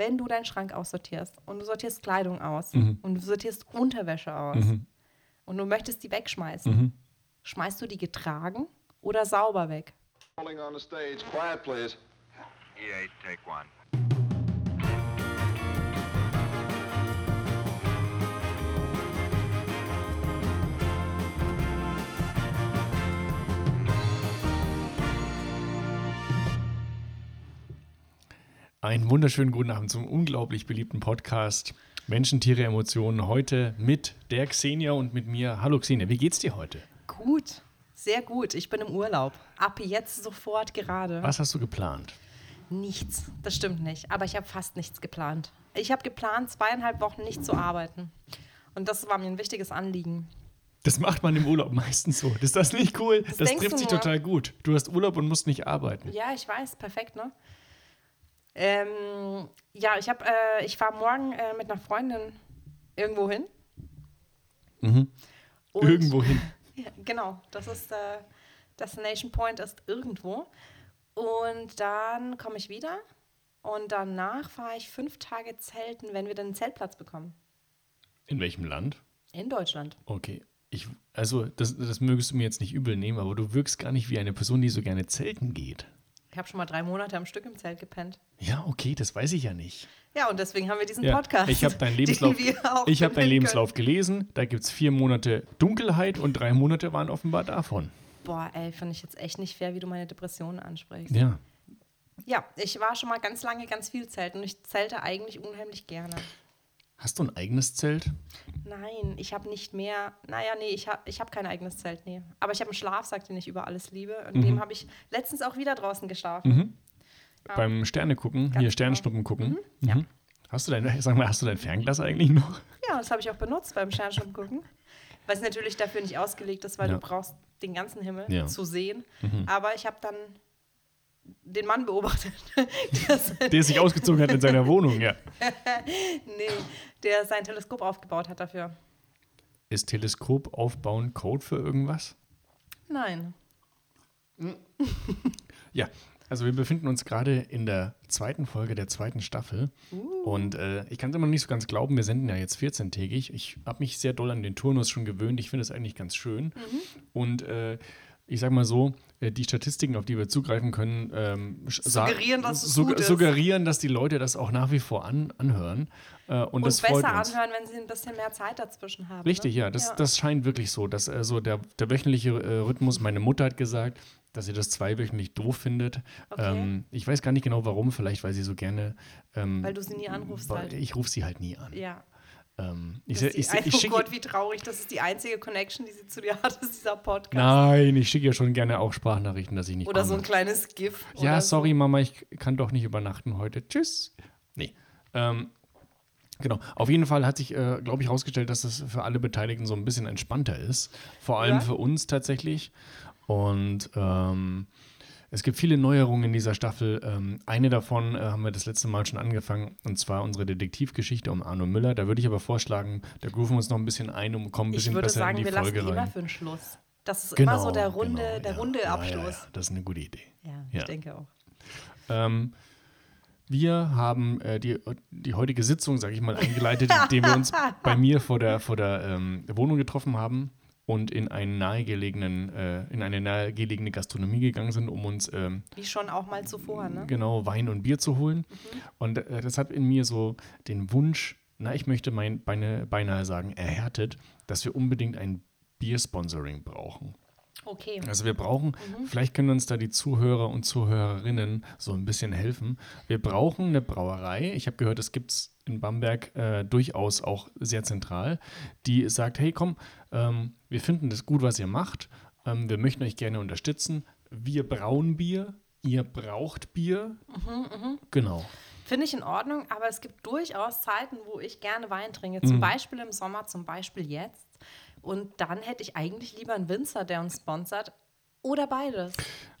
wenn du deinen Schrank aussortierst und du sortierst Kleidung aus Mhm. und du sortierst Unterwäsche aus Mhm. und du möchtest die wegschmeißen, Mhm. schmeißt du die getragen oder sauber weg? Rolling on the stage. Quiet, please. E8, take one. Einen wunderschönen guten Abend zum unglaublich beliebten Podcast Menschen, Tiere, Emotionen. Heute mit der Xenia und mit mir. Hallo Xenia, wie geht's dir heute? Gut, sehr gut. Ich bin im Urlaub. Ab jetzt sofort gerade. Was hast du geplant? Nichts, das stimmt nicht. Aber ich habe fast nichts geplant. Ich habe geplant, zweieinhalb Wochen nicht zu arbeiten. Und das war mir ein wichtiges Anliegen. Das macht man im Urlaub meistens so. Ist das nicht cool? Das, denkst trifft sich total gut. Du hast Urlaub und musst nicht arbeiten. Ja, ich weiß, perfekt, ne? Ähm, ja, ich habe, äh, ich fahre morgen äh, mit einer Freundin irgendwo hin. Und- Irgendwo hin. Ja, genau, das ist äh, Destination Point ist irgendwo. Und dann komme ich wieder und danach fahre ich fünf Tage zelten, wenn wir dann einen Zeltplatz bekommen. In welchem Land? In Deutschland. Okay. Ich, also, das, das mögest du mir jetzt nicht übel nehmen, aber du wirkst gar nicht wie eine Person, die so gerne zelten geht. Ich habe schon mal drei Monate am Stück im Zelt gepennt. Ja, okay, das weiß ich ja nicht. Ja, und deswegen haben wir diesen Ja, Podcast. ich habe deinen den Lebenslauf, wir auch ich hab deinen Lebenslauf gelesen. Da gibt es vier Monate Dunkelheit und drei Monate waren offenbar davon. Boah, ey, finde ich jetzt echt nicht fair, wie du meine Depressionen ansprichst. Ja. Ja, ich war schon mal ganz lange ganz viel zelten und ich zelte eigentlich unheimlich gerne. Hast du ein eigenes Zelt? Nein, ich habe nicht mehr. Naja, nee, ich habe ich hab kein eigenes Zelt, nee. Aber ich habe einen Schlafsack, den ich über alles liebe. Und Mhm. dem habe ich letztens auch wieder draußen geschlafen. Beim Sterne gucken, hier Sternschnuppen gucken. Ja. Mhm. Hast du dein, sag mal, hast du dein Fernglas eigentlich noch? Ja, das habe ich auch benutzt beim Sternschnuppen gucken. Was natürlich dafür nicht ausgelegt ist, weil Ja. du brauchst den ganzen Himmel Ja. Mhm. zu sehen. Aber ich habe dann den Mann beobachtet, der, sich ausgezogen hat in seiner Wohnung, ja. nee, der sein Teleskop aufgebaut hat dafür. Ist Teleskop aufbauen Code für irgendwas? Nein. Ja, also wir befinden uns gerade in der zweiten Folge der zweiten Staffel. Und äh, ich kann es immer noch nicht so ganz glauben, wir senden ja jetzt 14-tägig. Ich habe mich sehr doll an den Turnus schon gewöhnt. Ich finde es eigentlich ganz schön. Und äh, ich sage mal so, äh, die Statistiken, auf die wir zugreifen können, ähm, Suggerieren, dass es sug- gut ist. suggerieren, dass die Leute das auch nach wie vor an anhören. Äh, und, Und das freut besser uns. anhören, wenn sie ein bisschen mehr Zeit dazwischen haben. Richtig, ne? ja, das, das scheint wirklich so. Dass, äh, so der, der wöchentliche äh, Rhythmus, meine Mutter hat gesagt, dass sie das zweiwöchentlich doof findet. Okay. Ähm, ich weiß gar nicht genau warum, vielleicht weil sie so gerne. Ähm, Weil du sie nie anrufst weil halt. Ich rufe sie halt nie an. Ja. Ähm, ich, Das ich, se- ich oh. Gott, wie traurig. Das ist die einzige Connection, die sie zu dir hat, ist dieser Podcast. Nein, ich schicke ja schon gerne auch Sprachnachrichten, dass ich nicht Oder komme. so ein kleines GIF. ja, sorry, Mama, ich kann doch nicht übernachten heute. Tschüss. Nee. Ähm, genau. Auf jeden Fall hat sich, äh, glaube ich, herausgestellt, dass es für alle Beteiligten so ein bisschen entspannter ist. Vor allem Ja. für uns tatsächlich. Und ähm, es gibt viele Neuerungen in dieser Staffel. Ähm, eine davon äh, haben wir das letzte Mal schon angefangen, und zwar unsere Detektivgeschichte um Arno Müller. Da würde ich aber vorschlagen, da grooven wir uns noch ein bisschen ein und kommen ein Ich bisschen würde besser sagen, in die wir lassen Folge die immer rein. für den Schluss. Das ist Genau, immer so der runde, genau, der ja. runde Ja, ja, Abschluss. ja, das ist eine gute Idee. Ja, Ja. ich denke auch. Ähm, wir haben äh, die, die heutige Sitzung, sage ich mal, eingeleitet, indem wir uns bei mir vor der, vor der ähm, Wohnung getroffen haben und in, einen nahegelegenen, äh, in eine nahegelegene Gastronomie gegangen sind, um uns ähm, Wie schon auch mal zuvor, ne? genau Wein und Bier zu holen. Und äh, das hat in mir so den Wunsch, na, ich möchte mein, beine, beinahe sagen, erhärtet, dass wir unbedingt ein Bier-Sponsoring brauchen. Okay. Also wir brauchen, vielleicht können uns da die Zuhörer und Zuhörerinnen so ein bisschen helfen. Wir brauchen eine Brauerei. Ich habe gehört, es gibt es in Bamberg äh, durchaus auch sehr zentral, die sagt, hey komm, ähm, wir finden das gut, was ihr macht. Ähm, wir möchten euch gerne unterstützen. Wir brauen Bier, ihr braucht Bier. Genau. Finde ich in Ordnung, aber es gibt durchaus Zeiten, wo ich gerne Wein trinke. Zum Mhm. Beispiel im Sommer, zum Beispiel jetzt. Und dann hätte ich eigentlich lieber einen Winzer, der uns sponsert. Oder beides.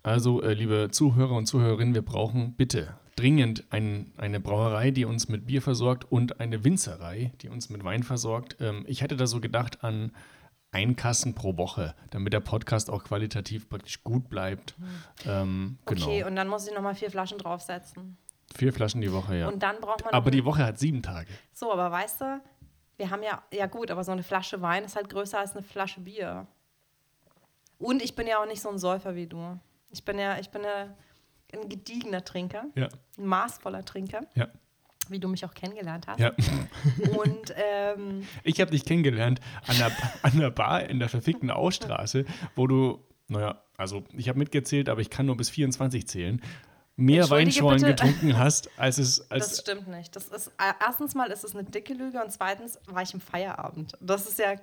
Also, äh, liebe Zuhörer und Zuhörerinnen, wir brauchen bitte dringend ein, eine Brauerei, die uns mit Bier versorgt und eine Winzerei, die uns mit Wein versorgt. Ähm, ich hätte da so gedacht an ein Kassen pro Woche, damit der Podcast auch qualitativ praktisch gut bleibt. Ähm, genau. Okay, und dann muss ich nochmal vier Flaschen draufsetzen. Vier Flaschen die Woche, ja. Und dann braucht man. aber die Woche hat sieben Tage. So, aber weißt du, wir haben ja, ja gut, aber so eine Flasche Wein ist halt größer als eine Flasche Bier. Und ich bin ja auch nicht so ein Säufer wie du. Ich bin ja, ich bin ja ein gediegener Trinker, Ja, ein maßvoller Trinker, ja, wie du mich auch kennengelernt hast. ja. Und ähm, Ich habe dich kennengelernt an der, an der Bar in der verfickten Ausstraße, wo du, naja, also ich habe mitgezählt, aber ich kann nur bis 24 zählen, mehr Weinschorlen bitte. getrunken hast, als es, das als, stimmt nicht. Das ist äh, erstens mal ist es eine dicke Lüge und zweitens war ich im Feierabend. Das ist ja,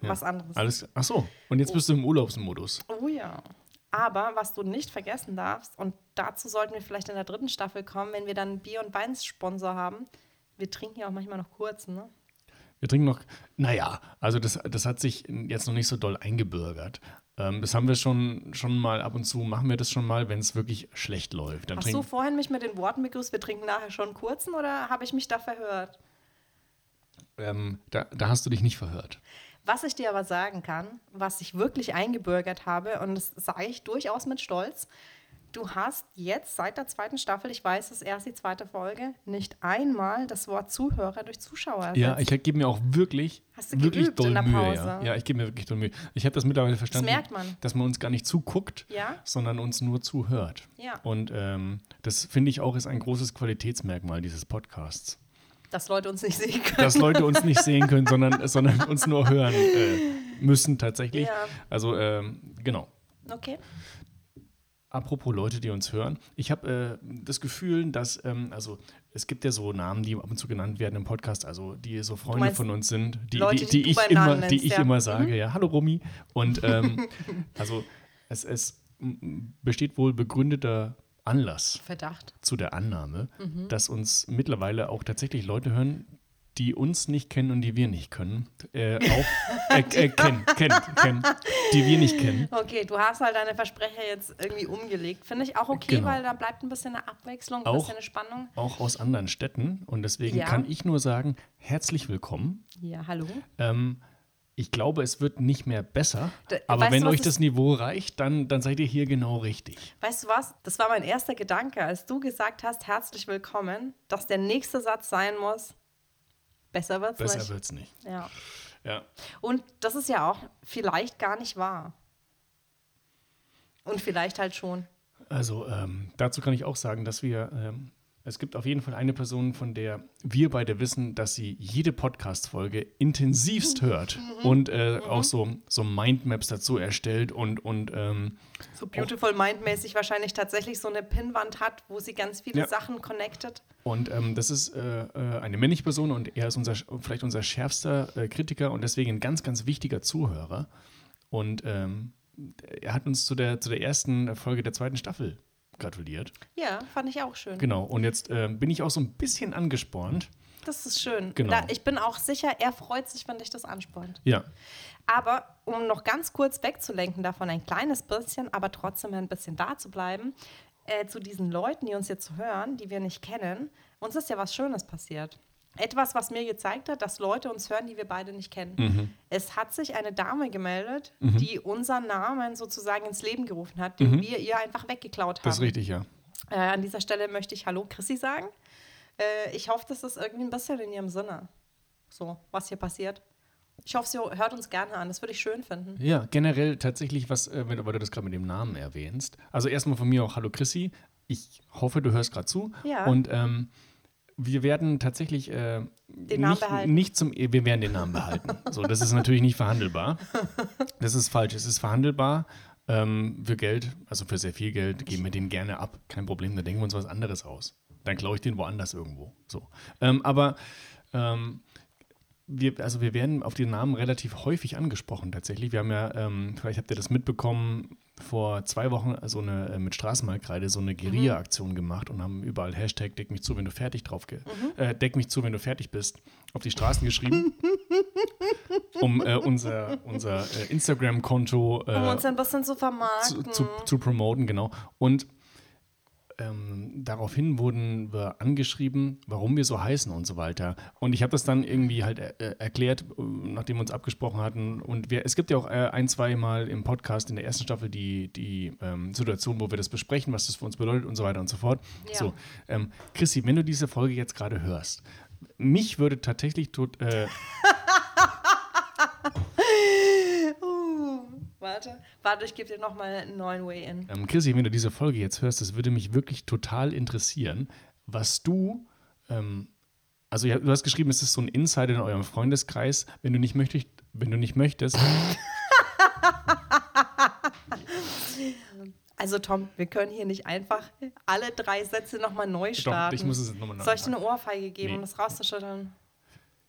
was anderes. alles, ach so, und jetzt bist du im Urlaubsmodus. Oh ja. Aber was du nicht vergessen darfst, und dazu sollten wir vielleicht in der dritten Staffel kommen, wenn wir dann Bier- und Weinsponsor haben, wir trinken ja auch manchmal noch kurz, ne? Wir trinken noch, naja, also das, das hat sich jetzt noch nicht so doll eingebürgert. Ähm, das haben wir schon, schon mal ab und zu, machen wir das schon mal, wenn es wirklich schlecht läuft. Dann Hast du vorhin mich mit den Worten begrüßt, wir trinken nachher schon einen kurzen oder habe ich mich da verhört? ähm, da, da hast du dich nicht verhört. Was ich dir aber sagen kann, was ich wirklich eingebürgert habe, und das sage ich durchaus mit Stolz, du hast jetzt seit der zweiten Staffel, ich weiß, es ist erst die zweite Folge, nicht einmal das Wort Zuhörer durch Zuschauer ersetzt. Ja, ich gebe mir auch wirklich, Hast du wirklich geübt doll in der Mühe. Pause? Ja, ja ich gebe mir wirklich doll Mühe. Ich habe das mittlerweile verstanden, merkt man. dass man uns gar nicht zuguckt, Ja? sondern uns nur zuhört. Ja. Und ähm, das finde ich auch ist ein großes Qualitätsmerkmal dieses Podcasts. Dass Leute uns nicht sehen können. Dass Leute uns nicht sehen können, sondern, sondern uns nur hören äh, müssen tatsächlich. Ja. Also ähm, genau. Okay. Apropos Leute, die uns hören, ich habe äh, das Gefühl, dass, ähm, also es gibt ja so Namen, die ab und zu genannt werden im Podcast, also die so Freunde von uns sind, die, Leute, die, die die ich immer, Namen die nennst, ich ja. immer sage, ja, hallo Romy. Und ähm, also es, es besteht wohl begründeter Anlass Verdacht. zu der Annahme, Mhm. dass uns mittlerweile auch tatsächlich Leute hören, die uns nicht kennen und die wir nicht können. Äh, auch äh, äh, kennen, kennen, kennen, die wir nicht kennen. Okay, du hast halt deine Versprecher jetzt irgendwie umgelegt. Finde ich auch okay, Genau. weil da bleibt ein bisschen eine Abwechslung, ein Auch- bisschen eine Spannung. auch aus anderen Städten. Und deswegen Ja. kann ich nur sagen, herzlich willkommen. Ja, hallo. Ähm, ich glaube, es wird nicht mehr besser. Da- aber wenn euch das Niveau reicht, dann, dann seid ihr hier genau richtig. Weißt du was? Das war mein erster Gedanke, als du gesagt hast, herzlich willkommen, dass der nächste Satz sein muss, besser wird's Besser nicht. wird's nicht. Ja. Ja. Und das ist ja auch vielleicht gar nicht wahr. Und vielleicht halt schon. Also ähm, dazu kann ich auch sagen, dass wir, ähm, es gibt auf jeden Fall eine Person, von der wir beide wissen, dass sie jede Podcast-Folge intensivst hört und äh, auch so, so Mindmaps dazu erstellt und, und ähm, So Beautiful Mind-mäßig wahrscheinlich tatsächlich so eine Pinnwand hat, wo sie ganz viele Ja. Sachen connected. Und ähm, das ist äh, äh, eine männliche Person und er ist unser, vielleicht unser schärfster äh, Kritiker und deswegen ein ganz, ganz wichtiger Zuhörer. Und ähm, er hat uns zu der, zu der ersten Folge der zweiten Staffel gratuliert. Ja, fand ich auch schön. Genau. Und jetzt ähm, bin ich auch so ein bisschen angespornt. Das ist schön. Genau. Da, ich bin auch sicher, er freut sich, wenn dich das anspornt. Ja. Aber um noch ganz kurz wegzulenken davon, ein kleines bisschen, aber trotzdem ein bisschen da zu bleiben, äh, zu diesen Leuten, die uns jetzt hören, die wir nicht kennen, uns ist ja was Schönes passiert. Etwas, was mir gezeigt hat, dass Leute uns hören, die wir beide nicht kennen. Mhm. Es hat sich eine Dame gemeldet, die unseren Namen sozusagen ins Leben gerufen hat, den wir ihr einfach weggeklaut haben. Mhm. Das ist richtig, ja. Äh, an dieser Stelle möchte ich Hallo Chrissy sagen. Äh, ich hoffe, das ist irgendwie ein bisschen in ihrem Sinne. So, was hier passiert. Ich hoffe, sie hört uns gerne an. Das würde ich schön finden. Ja, generell tatsächlich, was, äh, wenn, weil du das gerade mit dem Namen erwähnst. Also erstmal von mir auch Hallo Chrissy. Ich hoffe, du hörst gerade zu. Ja. Und ähm, wir werden tatsächlich äh, Den Namen nicht, behalten. nicht zum, wir werden den Namen behalten. So, das ist natürlich nicht verhandelbar. Das ist falsch. Es ist verhandelbar. Ähm, für Geld, also für sehr viel Geld, geben wir den gerne ab. Kein Problem, da denken wir uns was anderes aus. Dann klaue ich den woanders irgendwo. So. Ähm, aber ähm, wir, also wir werden auf den Namen relativ häufig angesprochen tatsächlich. Wir haben ja, ähm, vielleicht habt ihr das mitbekommen, vor zwei Wochen so eine äh, mit Straßenmalkreide so eine Guerilla-Aktion gemacht und haben überall Hashtag Deck mich zu, wenn du fertig drauf ge äh, Deck mich zu, wenn du fertig bist, auf die Straßen geschrieben, um äh, unser, unser äh, Instagram-Konto äh, Um uns ein bisschen zu zu, vermarkten. zu, zu promoten, genau. Und ähm, daraufhin wurden wir angeschrieben, warum wir so heißen und so weiter. Und ich habe das dann irgendwie halt äh, erklärt, äh, nachdem wir uns abgesprochen hatten. Und wir, es gibt ja auch äh, ein, zwei Mal im Podcast in der ersten Staffel die, die ähm, Situation, wo wir das besprechen, was das für uns bedeutet und so weiter und so fort. Ja. So, ähm, Chrissy, wenn du diese Folge jetzt gerade hörst, mich würde tatsächlich tot, äh, warte, warte, ich gebe dir nochmal einen neuen Way-In. Ähm, Chrissy, wenn du diese Folge jetzt hörst, das würde mich wirklich total interessieren, was du, ähm, also du hast geschrieben, es ist so ein Insider in eurem Freundeskreis. Wenn du nicht möchtest, wenn du nicht möchtest, Also Tom, wir können hier nicht einfach alle drei Sätze nochmal neu starten. doch, ich muss es jetzt nochmal Soll ich dir eine Ohrfeige geben, Nee. um das rauszuschütteln?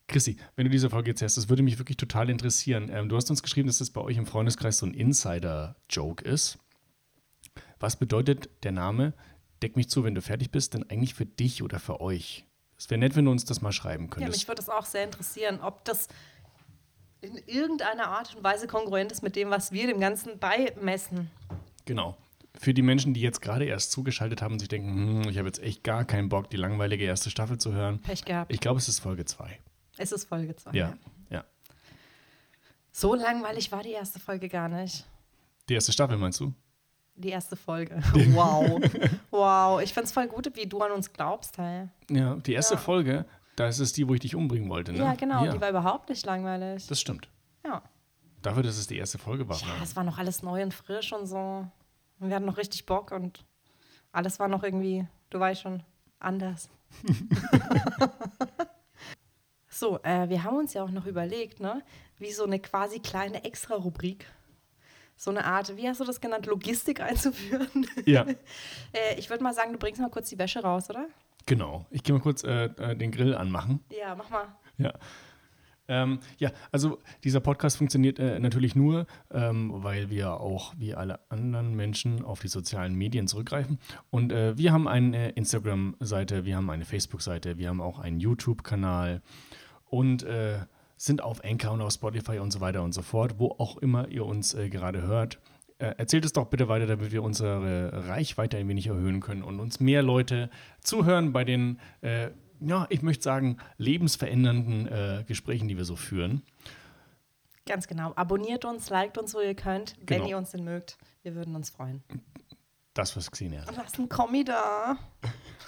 Chrissy, wenn du diese Folge jetzt hörst, das würde mich wirklich total interessieren. Ähm, du hast uns geschrieben, dass das bei euch im Freundeskreis so ein Insider-Joke ist. Was bedeutet der Name Deck mich zu, wenn du fertig bist, denn eigentlich für dich oder für euch? Es wäre nett, wenn du uns das mal schreiben Ja, könntest. mich würde es auch sehr interessieren, ob das in irgendeiner Art und Weise kongruent ist mit dem, was wir dem Ganzen beimessen. Genau. Für die Menschen, die jetzt gerade erst zugeschaltet haben und sich denken, hm, ich habe jetzt echt gar keinen Bock, die langweilige erste Staffel zu hören. Pech gehabt. Ich glaube, es ist Folge 2. es ist Folge 2. Ja, ja. So langweilig war die erste Folge gar nicht. Die erste Staffel meinst du? Die erste Folge. Wow. wow. Ich finde es voll gut, wie du an uns glaubst, hey. Ja, die erste Ja. Folge, das ist die, wo ich dich umbringen wollte, ne? Ja, genau. Ja, Die war überhaupt nicht langweilig. das stimmt. ja. Dafür, dass es die erste Folge war. Ja, ne? das war noch alles neu und frisch und so. Und wir hatten noch richtig Bock und alles war noch irgendwie, du weißt schon, anders. so, äh, wir haben uns ja auch noch überlegt, ne, wie so eine quasi kleine Extra-Rubrik, so eine Art, wie hast du das genannt, Logistik einzuführen. Ja, äh, ich würde mal sagen, du bringst mal kurz die Wäsche raus, oder? genau. Ich gehe mal kurz äh, äh, den Grill anmachen. Ja, mach mal. Ja. Ähm, ja, also dieser Podcast funktioniert äh, natürlich nur, ähm, weil wir auch wie alle anderen Menschen auf die sozialen Medien zurückgreifen. Und äh, wir haben eine Instagram-Seite, wir haben eine Facebook-Seite, wir haben auch einen YouTube-Kanal und äh, sind auf Anchor und auf Spotify und so weiter und so fort, wo auch immer ihr uns äh, gerade hört. Äh, erzählt es doch bitte weiter, damit wir unsere Reichweite ein wenig erhöhen können und uns mehr Leute zuhören bei den, äh, ja, ich möchte sagen, lebensverändernden äh, Gesprächen, die wir so führen. Ganz genau. Abonniert uns, liked uns, wo ihr könnt, wenn Genau. ihr uns denn mögt. Wir würden uns freuen. Das, was Xenia Und lasst einen Kommi da.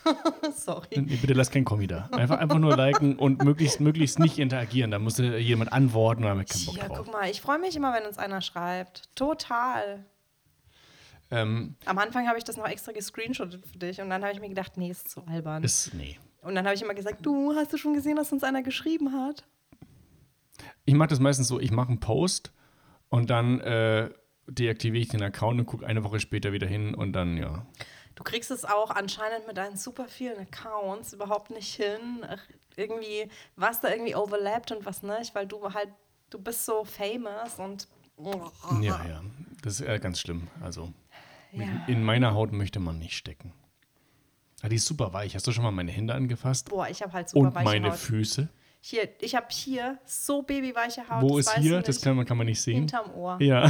Sorry. Nee, Bitte lasst kein Kommi da. Einfach, einfach nur liken und möglichst, möglichst nicht interagieren. Da musste jemand antworten habe ich keinen Bock Ja, drauf. guck mal, ich freue mich immer, wenn uns einer schreibt. Total. Ähm, Am Anfang habe ich das noch extra gescreenshottet für dich und dann habe ich mir gedacht, nee, ist zu albern. ist, nee. und dann habe ich immer gesagt, du, hast du schon gesehen, dass uns einer geschrieben hat? Ich mache das meistens so, ich mache einen Post und dann äh, deaktiviere ich den Account und gucke eine Woche später wieder hin und dann, ja. Du kriegst es auch anscheinend mit deinen super vielen Accounts überhaupt nicht hin. Ach, Irgendwie, was da irgendwie overlappt und was nicht, weil du halt, du bist so famous und Ja, ja. Das ist äh, ganz schlimm. Also Ja. in meiner Haut möchte man nicht stecken. Ah, die ist super weich. Hast du schon mal meine Hände angefasst? boah, ich habe halt super und meine Haut. Füße. Hier, ich habe hier so babyweiche Haut. Wo das ist hier? Das kann man, kann man nicht sehen. Hinterm Ohr. Ja.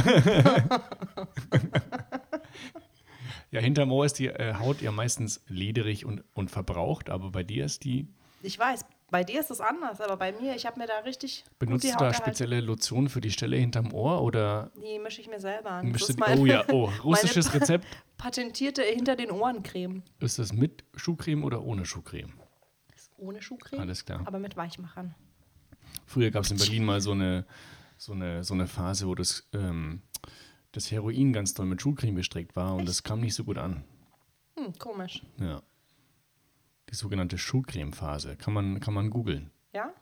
ja, hinterm Ohr ist die äh, Haut ja meistens lederig und, und verbraucht, aber bei dir ist die. Ich weiß, bei dir ist es anders, aber bei mir, ich habe mir da richtig Benutzt du da spezielle Lotion für die Stelle hinterm Ohr oder Die mische ich mir selber an. Das ist meine, Oh ja, oh, russisches Rezept. patentierte hinter den Ohren Creme. Ist das mit Schuhcreme oder ohne Schuhcreme? Ohne Schuhcreme, Alles klar. aber mit Weichmachern. Früher gab es in Berlin mal so eine, so eine, so eine Phase, wo das, ähm, das Heroin ganz doll mit Schuhcreme bestreckt war und das kam nicht so gut an. Hm, komisch. Ja. Die sogenannte Schuhcreme-Phase. Kann man, kann man googeln. Ja?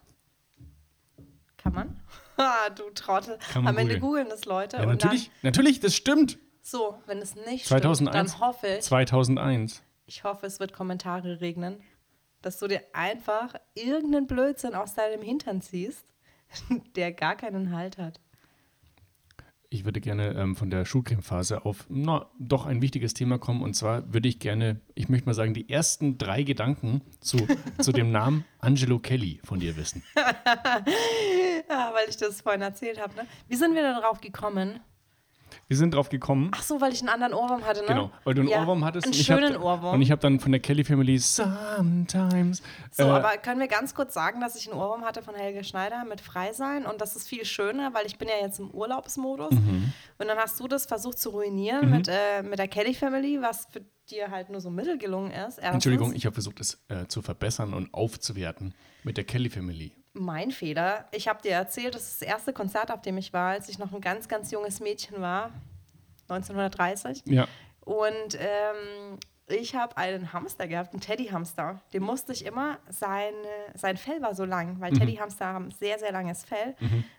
Kann man? Ha, du Trottel. Kann man Am Ende googeln. googeln das Leute. Ja, natürlich, natürlich, das stimmt. So, wenn es nicht 2001. stimmt, dann hoffe ich, 2001. ich hoffe, es wird Kommentare regnen, dass du dir einfach irgendeinen Blödsinn aus deinem Hintern ziehst, der gar keinen Halt hat. Ich würde gerne ähm, von der Schuhcreme-Phase auf na, doch ein wichtiges Thema kommen. Und zwar würde ich gerne, ich möchte mal sagen, die ersten drei Gedanken zu, zu dem Namen Angelo Kelly von dir wissen. Ja, weil ich das vorhin erzählt habe. Ne? Wie sind wir da drauf gekommen? Wir sind drauf gekommen. Ach so, weil ich einen anderen Ohrwurm hatte, ne? Genau, weil du einen Ja, Ohrwurm hattest. Einen ich hab- schönen Ohrwurm. Und ich habe dann von der Kelly Family Sometimes. So, äh, aber können wir ganz kurz sagen, dass ich einen Ohrwurm hatte von Helge Schneider mit Frei sein und das ist viel schöner, weil ich bin ja jetzt im Urlaubsmodus Mhm. und dann hast du das versucht zu ruinieren mit, äh, mit der Kelly Family, was für dir halt nur so mittel gelungen ist. Erstens, Entschuldigung, ich habe versucht, es äh, zu verbessern und aufzuwerten mit der Kelly Family. Mein Fehler. Ich habe dir erzählt, das ist das erste Konzert, auf dem ich war, als ich noch ein ganz, ganz junges Mädchen war, 1930. Ja. Und ähm, ich habe einen Hamster gehabt, einen Teddyhamster. Dem musste ich immer, seine, sein Fell war so lang, weil Teddyhamster haben sehr, sehr langes Fell,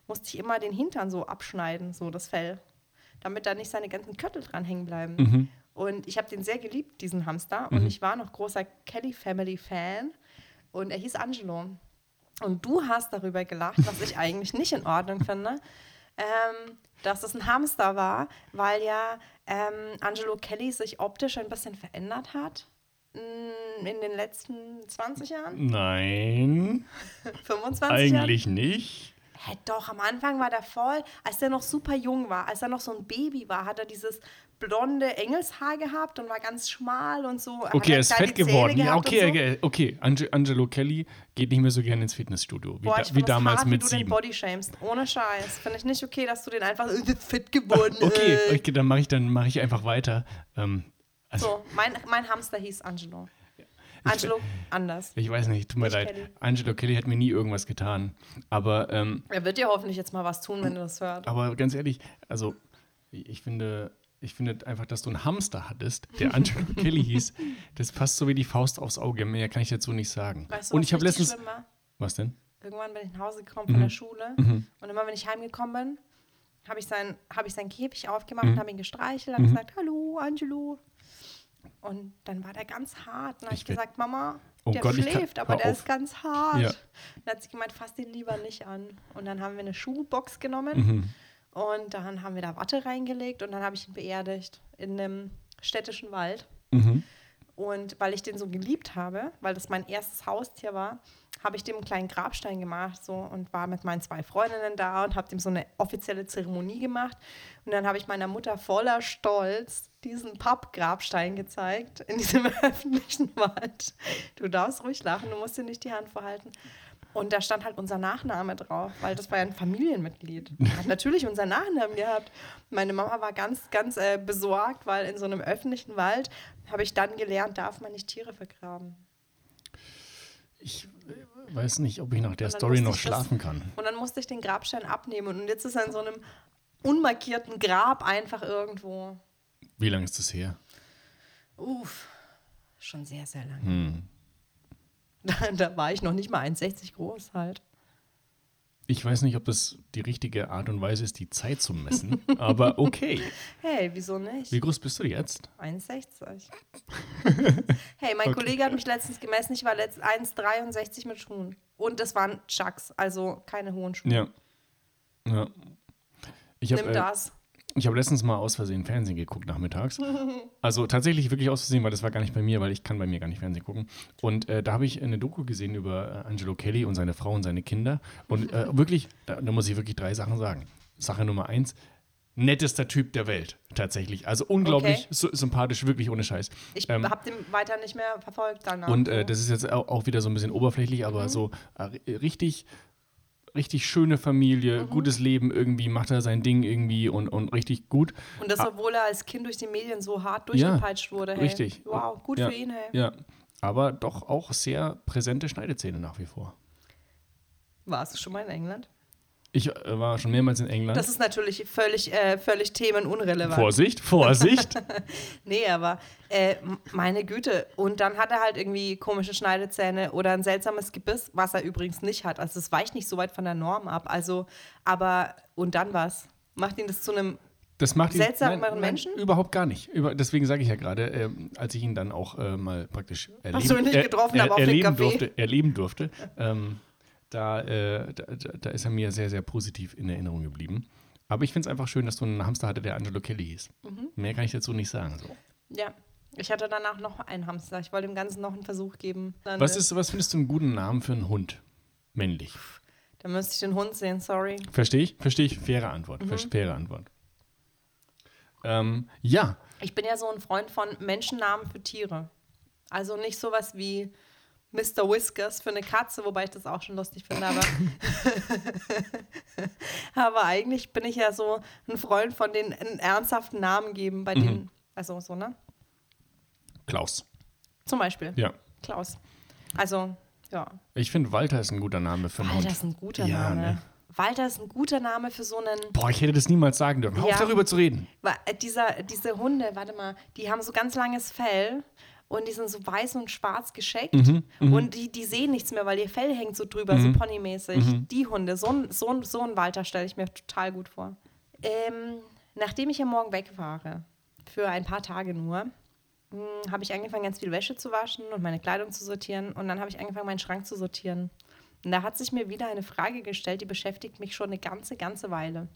musste ich immer den Hintern so abschneiden, so das Fell, damit da nicht seine ganzen Köttel dran hängen bleiben. Und ich habe den sehr geliebt, diesen Hamster. Und ich war noch großer Kelly Family Fan. Und er hieß Angelo. Und du hast darüber gelacht, was ich eigentlich nicht in Ordnung finde, ähm, dass es ein Hamster war, weil ja ähm, Angelo Kelly sich optisch ein bisschen verändert hat mm, in den letzten 20 Jahren, Nein, 25 Jahren. eigentlich nicht. Hä, doch, am Anfang war der voll, als der noch super jung war, als er noch so ein Baby war, hat er dieses blonde Engelshaar gehabt und war ganz schmal und so. Okay, er ist fett geworden. Ja, okay, so. okay, okay. Ange Angelo Kelly geht nicht mehr so gerne ins Fitnessstudio, wie, Boah, da, wie damals hart, mit wie du den sieben. Body shamest. Ohne Scheiß. Finde ich nicht okay, dass du den einfach äh, fit geworden Okay, äh. okay dann mache ich, dann mach ich einfach weiter. Ähm, also, So, mein, mein Hamster hieß Angelo. Angelo anders. ich weiß nicht, tut mir Nicht leid. Kelly. Angelo Kelly hat mir nie irgendwas getan. Aber, ähm, Er wird dir hoffentlich jetzt mal was tun, wenn du das hörst. aber ganz ehrlich, also ich finde, ich finde einfach, dass du einen Hamster hattest, der Angelo Kelly hieß, das passt so wie die Faust aufs Auge. Mehr kann ich dazu nicht sagen. Weißt du, Und was ich habe letztens. Was denn? Irgendwann bin ich nach Hause gekommen Mhm. von der Schule und immer wenn ich heimgekommen bin, habe ich, sein, hab ich seinen Käfig aufgemacht Mhm. und habe ihn gestreichelt, habe gesagt, hallo, Angelo. Und dann war der ganz hart. Dann habe ich, Ich gesagt, Mama, Oh der Gott, ich kann- schläft, aber der auf. ist ganz hart. Ja. Dann hat sie gemeint, fass den lieber nicht an. Und dann haben wir eine Schuhbox genommen Mhm. und dann haben wir da Watte reingelegt und dann habe ich ihn beerdigt in einem städtischen Wald. Mhm. Und weil ich den so geliebt habe, weil das mein erstes Haustier war, habe ich dem einen kleinen Grabstein gemacht so und war mit meinen zwei Freundinnen da und habe dem so eine offizielle Zeremonie gemacht. Und dann habe ich meiner Mutter voller Stolz diesen Pappgrabstein gezeigt in diesem öffentlichen Wald. Du darfst ruhig lachen, du musst dir nicht die Hand vorhalten. Und da stand halt unser Nachname drauf, weil das war ja ein Familienmitglied. Hat natürlich unseren Nachnamen gehabt. Meine Mama war ganz, ganz äh, besorgt, weil in so einem öffentlichen Wald habe ich dann gelernt, darf man nicht Tiere vergraben. Ich äh, weiß nicht, ob ich nach der Story noch ich das- schlafen kann. Und dann musste ich den Grabstein abnehmen und jetzt ist er in so einem unmarkierten Grab einfach irgendwo. Wie lange ist das her? Uff, schon sehr, sehr lange. Hm. Da, da war ich noch nicht mal 1,60 groß halt. Ich weiß nicht, ob das die richtige Art und Weise ist, die Zeit zu messen, aber okay. Hey, wieso nicht? Wie groß bist du jetzt? 1,60. hey, mein Kollege hat mich letztens gemessen, ich war letzt 1,63 mit Schuhen. Und das waren Chucks, also keine hohen Schuhe. Ja. Ja. Ich habe Nimm äh, das. Ich hab letztens mal aus Versehen Fernsehen geguckt nachmittags. Also tatsächlich wirklich aus Versehen, weil das war gar nicht bei mir, weil ich kann bei mir gar nicht Fernsehen gucken. Und äh, da habe ich eine Doku gesehen über äh, Angelo Kelly und seine Frau und seine Kinder. Und äh, wirklich, da, da muss ich wirklich drei Sachen sagen. Sache Nummer eins, nettester Typ der Welt, tatsächlich. Also unglaublich Okay. sy- sympathisch, wirklich ohne Scheiß. Ich ähm, habe den weiter nicht mehr verfolgt danach. Und äh, das ist jetzt auch, wieder so ein bisschen oberflächlich, aber Mhm. so äh, ri- richtig, richtig schöne Familie, Mhm. gutes Leben irgendwie, macht er sein Ding irgendwie und, und richtig gut. Und das, obwohl er als Kind durch die Medien so hart durchgepeitscht wurde. Hey. Richtig. Wow, gut ja, für ihn, hey. Ja, aber doch auch sehr präsente Schneidezähne nach wie vor. Warst du schon mal in England? Ich äh, war schon mehrmals in England. Das ist natürlich völlig, äh, völlig themenunrelevant. Vorsicht, Vorsicht. Nee, aber äh, meine Güte. Und dann hat er halt irgendwie komische Schneidezähne oder ein seltsames Gebiss, was er übrigens nicht hat. Also es weicht nicht so weit von der Norm ab. Also, aber, und dann was? Macht ihn das zu einem Das macht ihn Seltsameren nein, nein, Menschen? Überhaupt gar nicht. Über, deswegen sage ich ja gerade, ähm, als ich ihn dann auch äh, mal praktisch erleben, du ihn nicht getroffen, aber auf erleben Café? durfte, erleben durfte, ähm, da, äh, da, da ist er mir sehr, sehr positiv in Erinnerung geblieben. Aber ich finde es einfach schön, dass du einen Hamster hatte, der Angelo Kelly hieß. Mhm. Mehr kann ich dazu nicht sagen. So. Ja. Ich hatte danach noch einen Hamster. Ich wollte dem Ganzen noch einen Versuch geben. Dann, Was, ist, was findest du einen guten Namen für einen Hund? Männlich. Da müsste ich den Hund sehen, sorry. Verstehe ich? Verstehe ich. Faire Antwort. Mhm. Faire Antwort. Ähm, ja, Ich bin ja so ein Freund von Menschennamen für Tiere. Also nicht sowas wie Mr. Whiskers für eine Katze, wobei ich das auch schon lustig finde, aber, aber eigentlich bin ich ja so ein Freund von den einen ernsthaften Namen geben, bei denen, also so, ne? Klaus. Zum Beispiel Ja. Klaus. Also, ja. Ich finde, Walter ist ein guter Name für einen Walter Hund. ist ein guter Ja, Name. ne? Walter ist ein guter Name für so einen. Boah, ich hätte das niemals sagen dürfen. Hör Ja. auf, darüber zu reden. Äh, Dieser, diese Hunde, warte mal, die haben so ganz langes Fell und die sind so weiß und schwarz gescheckt Mhm, und die, die sehen nichts mehr, weil ihr Fell hängt so drüber, so ponymäßig. Mhm. Die Hunde, so ein, so, ein, so ein Walter stelle ich mir total gut vor. Ähm, nachdem ich ja morgen wegfahre, für ein paar Tage nur, mh, habe ich angefangen, ganz viel Wäsche zu waschen und meine Kleidung zu sortieren und dann habe ich angefangen, meinen Schrank zu sortieren. Und da hat sich mir wieder eine Frage gestellt, die beschäftigt mich schon eine ganze, ganze Weile.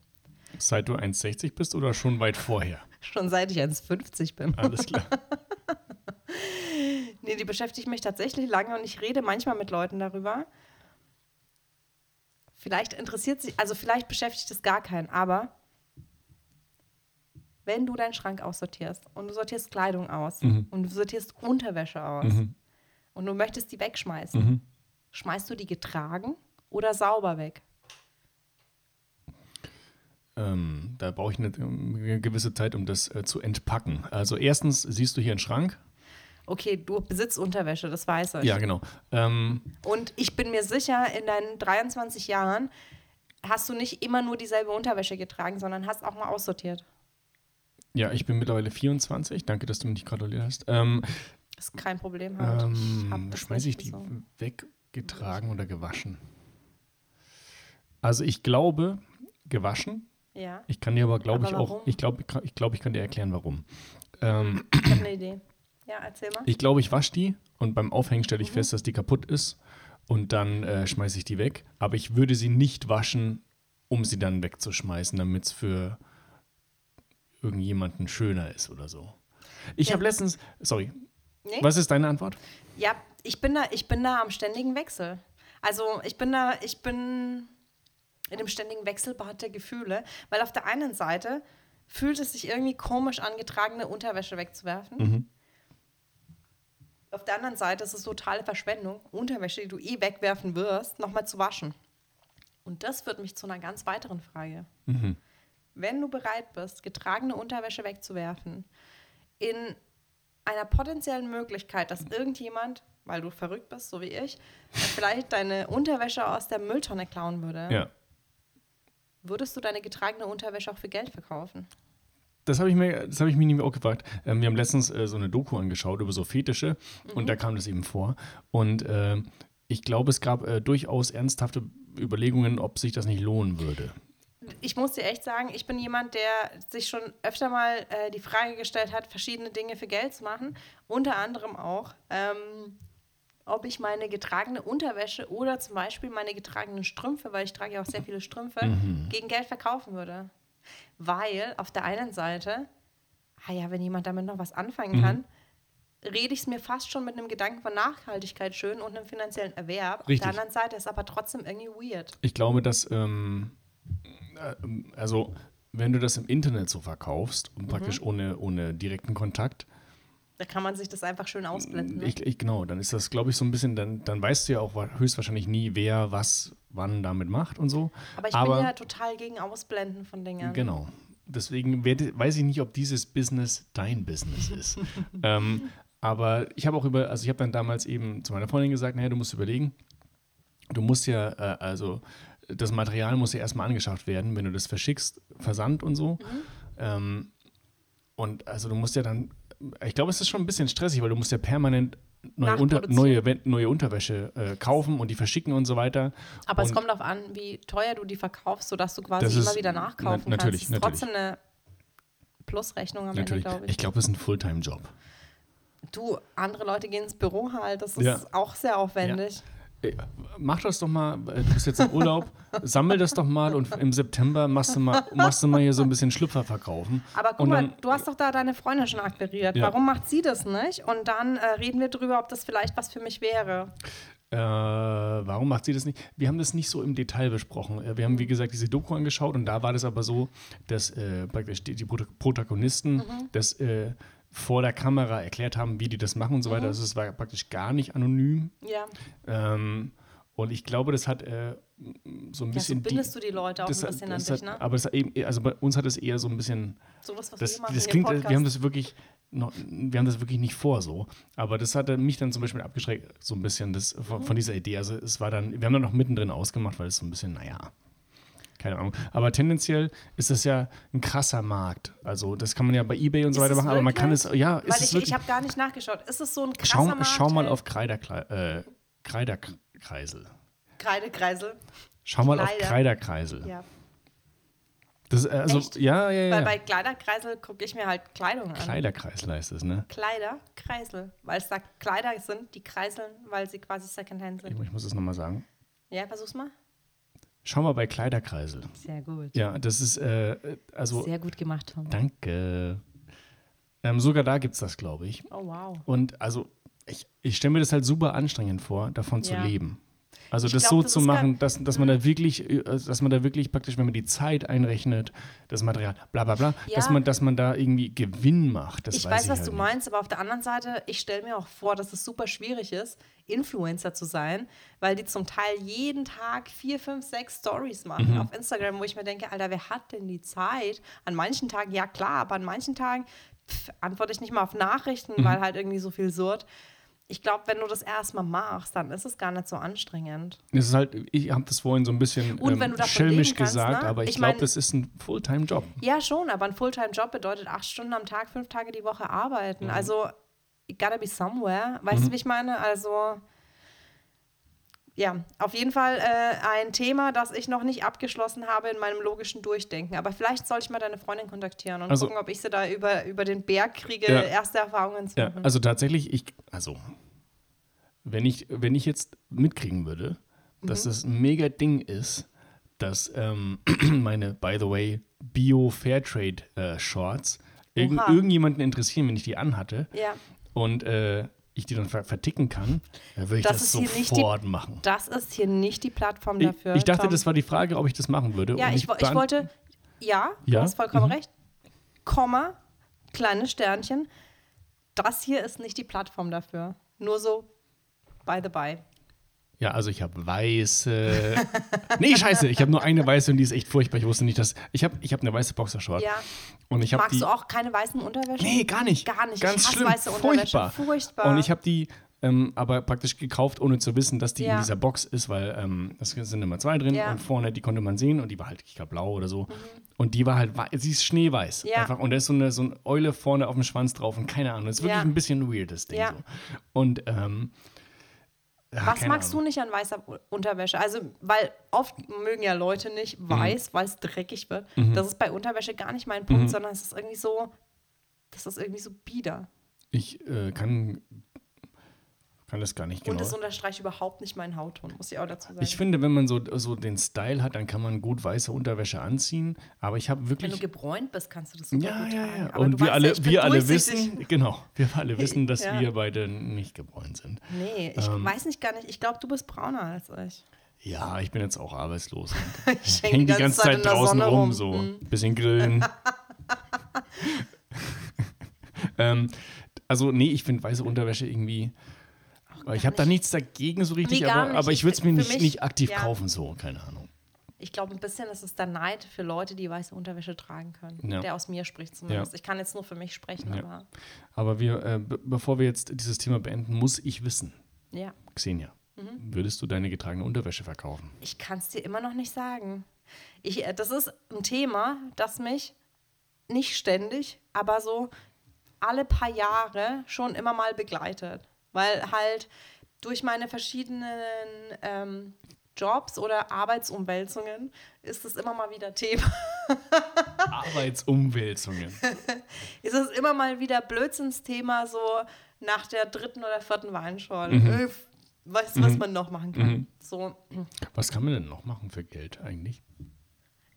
Seit du 1,60 bist oder schon weit vorher? Schon seit ich 1,50 bin. Alles klar. Nee, die beschäftigt mich tatsächlich lange und ich rede manchmal mit Leuten darüber. Vielleicht interessiert sich, also vielleicht beschäftigt es gar keinen, aber wenn du deinen Schrank aussortierst und du sortierst Kleidung aus und du sortierst Unterwäsche aus und du möchtest die wegschmeißen, schmeißt du die getragen oder sauber weg? ähm, da brauche ich eine, eine gewisse Zeit, um das äh, zu entpacken. Also erstens siehst du hier einen Schrank. Okay, du besitzt Unterwäsche, das weiß ich. Ja, genau. Ähm, Und ich bin mir sicher, in deinen 23 Jahren hast du nicht immer nur dieselbe Unterwäsche getragen, sondern hast auch mal aussortiert. ja, ich bin mittlerweile 24. Danke, dass du mich gratuliert hast. Ähm, Das ist kein Problem. Halt. ähm, Schmeiße ich die so. weggetragen oder gewaschen? Also ich glaube, gewaschen. Ja, Ich kann dir aber, glaube ich, auch, ich glaube, ich, glaube, ich kann dir erklären, warum. Ähm, ich habe eine Idee. Ja, erzähl mal. ich glaube, ich wasche die und beim Aufhängen stelle Mhm. ich fest, dass die kaputt ist und dann äh, schmeiße ich die weg. Aber ich würde sie nicht waschen, um sie dann wegzuschmeißen, damit es für irgendjemanden schöner ist oder so. Ich Ja. habe letztens, sorry, Nee? was ist deine Antwort? Ja, ich bin da, ich bin da am ständigen Wechsel. Also ich bin da, ich bin in dem ständigen Wechselbad der Gefühle, weil auf der einen Seite fühlt es sich irgendwie komisch an, getragene Unterwäsche wegzuwerfen. Auf der anderen Seite ist es totale Verschwendung, Unterwäsche, die du eh wegwerfen wirst, nochmal zu waschen. Und das führt mich zu einer ganz weiteren Frage. Wenn du bereit bist, getragene Unterwäsche wegzuwerfen, in einer potenziellen Möglichkeit, dass irgendjemand, weil du verrückt bist, so wie ich, vielleicht deine Unterwäsche aus der Mülltonne klauen würde, Ja. würdest du deine getragene Unterwäsche auch für Geld verkaufen? Das habe ich mir, das habe ich mir nämlich auch gefragt. Ähm, wir haben letztens äh, so eine Doku angeschaut über so Fetische und da kam das eben vor. Und äh, ich glaube, es gab äh, durchaus ernsthafte Überlegungen, ob sich das nicht lohnen würde. Ich muss dir echt sagen, ich bin jemand, der sich schon öfter mal äh, die Frage gestellt hat, verschiedene Dinge für Geld zu machen. Unter anderem auch, ähm, ob ich meine getragene Unterwäsche oder zum Beispiel meine getragenen Strümpfe, weil ich trage ja auch sehr viele Strümpfe, gegen Geld verkaufen würde. Weil auf der einen Seite, ah ja, wenn jemand damit noch was anfangen kann, rede ich es mir fast schon mit einem Gedanken von Nachhaltigkeit schön und einem finanziellen Erwerb. Auf Richtig. der anderen Seite ist aber trotzdem irgendwie weird. Ich glaube, dass, ähm, äh, also, wenn du das im Internet so verkaufst und praktisch ohne, ohne direkten Kontakt, Da kann man sich das einfach schön ausblenden. Ne? ich, ich, genau, dann ist das, glaube ich, so ein bisschen, dann, dann weißt du ja auch wa- höchstwahrscheinlich nie, wer was wann damit macht und so. Aber ich bin ja total gegen Ausblenden von Dingen. Genau. Deswegen werde, weiß ich nicht, ob dieses Business dein Business ist. ähm, aber ich habe auch über, also ich habe dann damals eben zu meiner Freundin gesagt, naja, du musst überlegen, du musst ja, äh, also das Material muss ja erstmal angeschafft werden, wenn du das verschickst, Versand und so. Ähm, und also du musst ja dann, ich glaube, es ist schon ein bisschen stressig, weil du musst ja permanent neue, Unter, neue, neue Unterwäsche äh, kaufen und die verschicken und so weiter. Aber es Und- kommt darauf an, wie teuer du die verkaufst, sodass du quasi immer wieder nachkaufen na- natürlich, kannst. Das ist natürlich. trotzdem eine Plusrechnung am Natürlich. Ende, glaube Ich ich. glaube, das ist ein Fulltime-Job. Du, andere Leute gehen ins Büro halt, das ist Ja. auch sehr aufwendig. Ey, Mach das doch mal, äh, du bist jetzt im Urlaub, sammel das doch mal und im September machst du mal, machst du mal hier so ein bisschen Schlüpfer verkaufen. Aber guck Und mal, dann- du hast doch da deine Freundin schon akquiriert. Ja. Warum macht sie das nicht? Und dann äh, reden wir drüber, ob das vielleicht was für mich wäre. Äh, warum macht sie das nicht? Wir haben das nicht so im Detail besprochen. Äh, Wir haben, wie gesagt, diese Doku angeschaut und da war das aber so, dass äh, praktisch die, die Prota- Protagonisten das äh, vor der Kamera erklärt haben, wie die das machen und so weiter. Also es war praktisch gar nicht anonym. Ja. Ähm, und ich glaube, das hat äh, so ein ja, so bisschen. bindest du die Leute auch ein hat- bisschen das an dich, hat, ne? Aber hat eben, also bei uns hat es eher so ein bisschen. So das, was Das, wir machen das klingt, im wir haben das wirklich noch, wir haben das wirklich nicht vor so. Aber das hat mich dann zum Beispiel abgeschreckt, so ein bisschen das, von, Mhm. von dieser Idee. Also es war dann, wir haben dann noch mittendrin ausgemacht, weil es so ein bisschen, naja, keine Ahnung. Aber tendenziell ist das ja ein krasser Markt. Also das kann man ja bei Ebay und so weiter machen, aber man kann es, ja, ist Weil es ich, wirklich. ich habe gar nicht nachgeschaut. Ist es so ein krasser schau, Markt? schau mal auf Kreiderkle äh, Kreiderkreisel. Kreidekreisel. Schau mal auf Kleider. Kreiderkreisel. Ja. Das, äh, also, Echt? ja, ja, ja. Weil bei Kleiderkreisel gucke ich mir halt Kleidung an. Kleiderkreisel heißt es, ne? Kleiderkreisel. Weil es da Kleider sind, die kreiseln, weil sie quasi Secondhand sind. ich muss es nochmal sagen. Ja, versuch's mal. Schau mal bei Kleiderkreisel. Sehr gut. Ja, das ist, äh, also, Sehr gut gemacht, Tom. danke. Ähm, sogar da gibt es das, glaube ich. Oh, wow. Und also, ich, ich stelle mir das halt super anstrengend vor, davon zu Ja. leben. Also Ich das glaub, so das zu machen, dass, dass man da wirklich, äh, dass man da wirklich praktisch, wenn man die Zeit einrechnet, das Material, bla bla bla, dass Ja. man, dass man da irgendwie Gewinn macht. Ich weiß, weiß, ich was halt du nicht. meinst, aber auf der anderen Seite, ich stelle mir auch vor, dass es super schwierig ist, Influencer zu sein, weil die zum Teil jeden Tag vier, fünf, sechs Stories machen Mhm. auf Instagram, wo ich mir denke, Alter, wer hat denn die Zeit? An manchen Tagen, ja klar, aber an manchen Tagen pff, antworte ich nicht mal auf Nachrichten, Mhm. weil halt irgendwie so viel surrt. Ich glaube, wenn du das erstmal machst, dann ist es gar nicht so anstrengend. Es ist halt, ich habe das vorhin so ein bisschen ähm, schelmisch kannst, gesagt, ne? aber ich, Ich glaube, das ist ein Fulltime-Job. Ja, schon, aber ein Fulltime-Job bedeutet acht Stunden am Tag, fünf Tage die Woche arbeiten. Mhm. Also, gotta be somewhere. Weißt du, wie ich meine? Also, ja, auf jeden Fall äh, ein Thema, das ich noch nicht abgeschlossen habe in meinem logischen Durchdenken. Aber vielleicht soll ich mal deine Freundin kontaktieren und Also- gucken, ob ich sie da über, über den Berg kriege, Ja. erste Erfahrungen zu Ja, machen. also tatsächlich, ich, also, wenn ich, wenn ich jetzt mitkriegen würde, dass Mhm. das ein mega Ding ist, dass ähm, meine, by the way, Bio-Fairtrade-Shorts irgend, Oha. irgendjemanden interessieren, wenn ich die anhatte ja, und äh, ich die dann ver verticken kann, dann würde ich Das das, nicht die- sofort machen. das ist hier nicht die Plattform Ich, dafür. ich dachte, Tom. das war die Frage, ob ich das machen würde. Ja, und ich, ich beant- wollte, ja, du Ja? hast vollkommen Mhm. recht. Komma, kleines Sternchen. Das hier ist nicht die Plattform dafür. Nur so by the by. Ja, also ich habe weiße. nee, scheiße, ich habe nur eine weiße und die ist echt furchtbar. Ich wusste nicht, dass. Ich habe ich hab eine weiße Boxershort. Ja. Und ich habe Magst die. du auch keine weißen Unterwäsche? Nee, gar nicht. Gar nicht. Ganz ich schlimm. weiße Unterwäsche. Furchtbar. Furchtbar. Und ich habe die ähm, aber praktisch gekauft, ohne zu wissen, dass die Ja. in dieser Box ist, weil ähm, es sind immer zwei drin Ja. Mhm. und vorne, die konnte man sehen und die war halt, ich glaube, blau oder so. Und die war halt, sie ist schneeweiß. Ja. Einfach. Und da ist so eine, so eine Eule vorne auf dem Schwanz drauf und keine Ahnung. Das ist wirklich ein bisschen weird, das Ding. Ja. So. Und, ähm, ja, Was magst Ahnung. du nicht an weißer Unterwäsche? Also, weil oft mögen ja Leute nicht Mhm. weiß, weil es dreckig wird. Das ist bei Unterwäsche gar nicht mein Punkt, sondern es ist irgendwie so, das ist irgendwie so bieder. Ich äh, kann, kann das gar nicht genau. Und es unterstreicht überhaupt nicht meinen Hautton, muss ich auch dazu sagen. Ich finde, wenn man so, so den Style hat, dann kann man gut weiße Unterwäsche anziehen. Aber ich habe Wenn wirklich. du gebräunt bist, kannst du das super Ja, gut ja, tragen. ja. Aber Und wir alle, ja, wir alle wissen, genau, wir alle wissen, dass Ja. wir beide nicht gebräunt sind. Nee, ich Ähm. weiß nicht gar nicht. Ich glaube, du bist brauner als ich. Ja, ich bin jetzt auch arbeitslos. Ich Häng die ganze Zeit in der draußen Sonne rum, so. Mhm. Bisschen grillen. ähm, also, nee, ich finde weiße Unterwäsche irgendwie. Ich habe da nicht. nichts dagegen so richtig, Nee, aber, aber ich würde es mir nicht, mich- nicht aktiv ja. kaufen, so, keine Ahnung. Ich glaube, ein bisschen ist es der Neid für Leute, die weiße Unterwäsche tragen können. Ja. Der aus mir spricht zumindest. Ja. Ich kann jetzt nur für mich sprechen, aber Aber wir, äh, be- bevor wir jetzt dieses Thema beenden, muss ich wissen, ja. Xenia, Mhm. würdest du deine getragene Unterwäsche verkaufen? Ich kann es dir immer noch nicht sagen. Ich, äh, das ist ein Thema, das mich nicht ständig, aber so alle paar Jahre schon immer mal begleitet. Weil halt durch meine verschiedenen ähm, Jobs oder Arbeitsumwälzungen ist es immer mal wieder Thema. Arbeitsumwälzungen. ist es immer mal wieder Blödsinnsthema, so nach der dritten oder vierten Weinschorle. Mhm. Äh, Weißt du, was man noch machen kann? So, Was kann man denn noch machen für Geld eigentlich?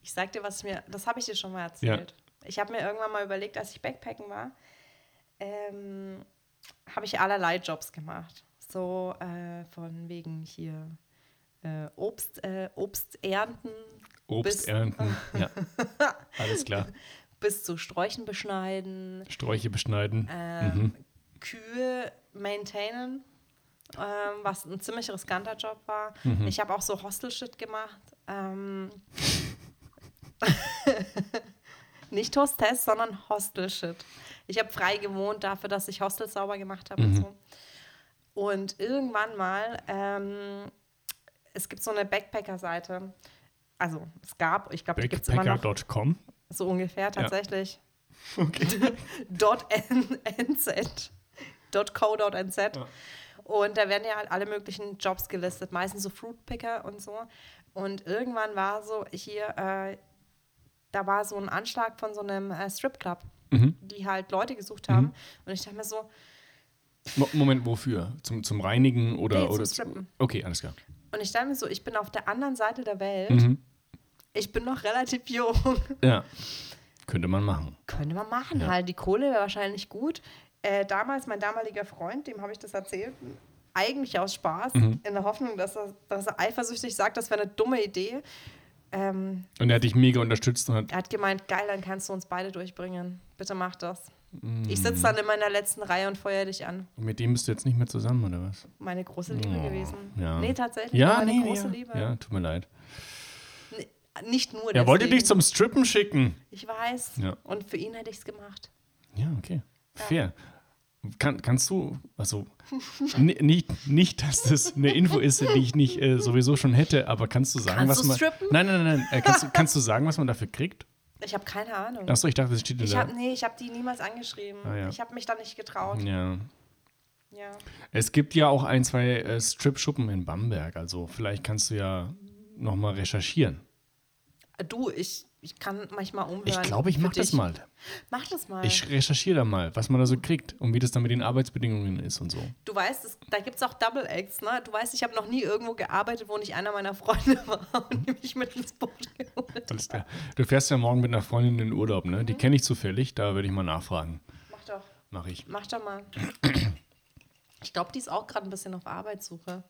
Ich sag dir, was mir, das habe ich dir schon mal erzählt. Ich habe mir irgendwann mal überlegt, als ich Backpacken war, ähm, habe ich allerlei Jobs gemacht. So äh, von wegen hier äh, Obst, äh, Obst ernten Obst Bis- ernten. Ja. Alles klar. bis zu Sträuchen beschneiden, Sträuche beschneiden. ähm, Mhm. Kühe maintainen, ähm, was ein ziemlich riskanter Job war. Mhm. Ich habe auch so Hostel-Shit gemacht. Ähm, nicht Hostess, sondern Hostel-Shit. Ich habe frei gewohnt dafür, dass ich Hostels sauber gemacht habe Mhm. und so. Und irgendwann mal, ähm, es gibt so eine Backpacker-Seite. Also es gab, ich glaube, die gibt es immer noch Backpacker.com. so ungefähr tatsächlich. Okay. dot .nz, .co.nz. Ja. Und da werden ja halt alle möglichen Jobs gelistet, meistens so Fruitpicker und so. Und irgendwann war so hier, äh, da war so ein Anschlag von so einem äh, Stripclub, Mhm. die halt Leute gesucht haben. Und ich dachte mir so, Mo- Moment, wofür? Zum, zum Reinigen oder? Nee, zum oder Strippen. Okay, alles klar. und ich dachte mir so, ich bin auf der anderen Seite der Welt. Mhm. Ich bin noch relativ jung. Ja. Könnte man machen. Könnte man machen, Ja. halt. Die Kohle wäre wahrscheinlich gut. Äh, damals, mein damaliger Freund, dem habe ich das erzählt, eigentlich aus Spaß, Mhm. in der Hoffnung, dass er, dass er eifersüchtig sagt, das wäre eine dumme Idee. Ähm, Und er hat dich mega unterstützt und hat. er hat gemeint, geil, dann kannst du uns beide durchbringen. Bitte mach das. Mhm. Ich sitze dann in meiner letzten Reihe und feuer dich an. Mit dem bist du jetzt nicht mehr zusammen, oder was? Meine große Liebe Oh, gewesen. ja. Nee, tatsächlich. Ja, meine nee, große ja. Liebe. ja, tut mir leid. Nee, nicht nur Er wollte deswegen. dich zum Strippen schicken. Ich weiß. Ja. Und für ihn hätte ich es gemacht. Ja, okay. Fair. Kann, kannst du, also ni- nicht, nicht, dass das eine Info ist, die ich nicht äh, sowieso schon hätte, aber kannst du sagen, Kannst was man. strippen? Nein, nein, nein, nein. Äh, kannst, du, kannst du sagen, was man dafür kriegt? Ich habe keine Ahnung. Achso, ich dachte, das steht in Ich der. habe nee, ich habe die niemals angeschrieben. Ah, ja. Ich habe mich da nicht getraut. Ja. Ja. Es gibt ja auch ein, zwei äh, Strip-Schuppen in Bamberg, also vielleicht kannst du ja nochmal recherchieren. Du, ich, ich kann manchmal umhören. Ich glaube, ich mache das mal. Mach das mal. Ich recherchiere da mal, was man da so kriegt und wie das dann mit den Arbeitsbedingungen ist und so. du weißt, es, da gibt es auch Double Acts, ne? Du weißt, ich habe noch nie irgendwo gearbeitet, wo nicht einer meiner Freunde war und mich mit ins Boot geholt. Alles klar. Du fährst ja morgen mit einer Freundin in den Urlaub, ne? Mhm. Die kenne ich zufällig, da würde ich mal nachfragen. Mach doch, Mache ich. mach doch mal. Ich glaube, die ist auch gerade ein bisschen auf Arbeitssuche.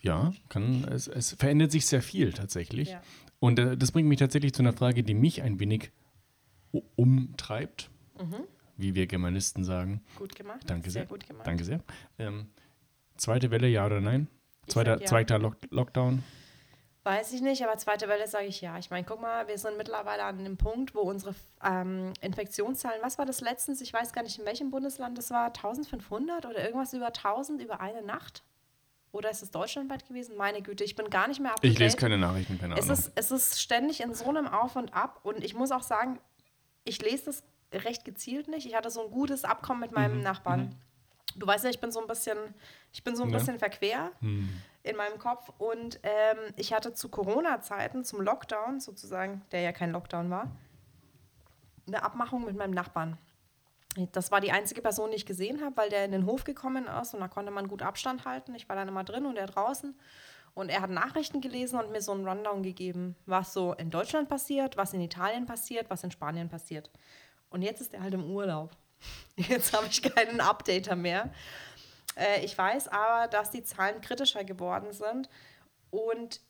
Ja, kann, es, es verändert sich sehr viel tatsächlich. Ja. Und äh, das bringt mich tatsächlich zu einer Frage, die mich ein wenig umtreibt, Mhm. wie wir Germanisten sagen. Gut gemacht. Danke sehr. sehr. gut gemacht. Danke sehr. Ähm, zweite Welle, ja oder nein? Zweiter, ja. zweiter Lock Lockdown? Weiß ich nicht, aber zweite Welle sage ich ja. Ich meine, guck mal, wir sind mittlerweile an dem Punkt, wo unsere ähm, Infektionszahlen, was war das letztens? Ich weiß gar nicht, in welchem Bundesland das war, 1500 oder irgendwas über 1000 über eine Nacht? Oder ist es deutschlandweit gewesen? Meine Güte, ich bin gar nicht mehr up Ich lese keine Nachrichten, keine es Ahnung. ist, es ist ständig in so einem Auf und Ab und ich muss auch sagen, ich lese das recht gezielt nicht. Ich hatte so ein gutes Abkommen mit meinem Nachbarn. Du weißt ja, ich bin so ein bisschen, ich bin so ein Ja. bisschen verquer Hm. in meinem Kopf und ähm, ich hatte zu Corona-Zeiten, zum Lockdown sozusagen, der ja kein Lockdown war, eine Abmachung mit meinem Nachbarn. Das war die einzige Person, die ich gesehen habe, weil der in den Hof gekommen ist und da konnte man gut Abstand halten. Ich war dann immer drin und er draußen. Und er hat Nachrichten gelesen und mir so einen Rundown gegeben, was so in Deutschland passiert, was in Italien passiert, was in Spanien passiert. Und jetzt ist er halt im Urlaub. Jetzt habe ich keinen Updater mehr. Äh, ich weiß aber, dass die Zahlen kritischer geworden sind. Und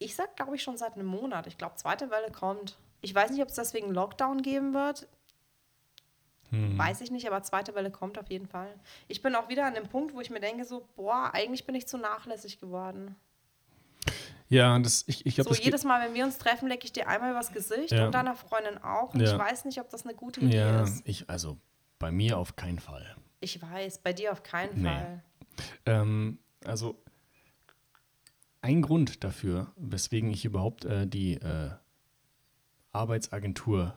ich sage, glaube ich, schon seit einem Monat. Ich glaube, zweite Welle kommt. Ich weiß nicht, ob es deswegen Lockdown geben wird. Hm. Weiß ich nicht, aber zweite Welle kommt auf jeden Fall. Ich bin auch wieder an dem Punkt, wo ich mir denke, so, boah, eigentlich bin ich zu nachlässig geworden. Ja, das, ich, ich glaube, So jedes Mal, wenn wir uns treffen, lecke ich dir einmal übers Gesicht Ja. und deiner Freundin auch. Und Ja. ich weiß nicht, ob das eine gute Idee Ja, ist. ich, also bei mir auf keinen Fall. Ich weiß, bei dir auf keinen Nee. Fall. Ähm, also ein Grund dafür, weswegen ich überhaupt äh, die äh, Arbeitsagentur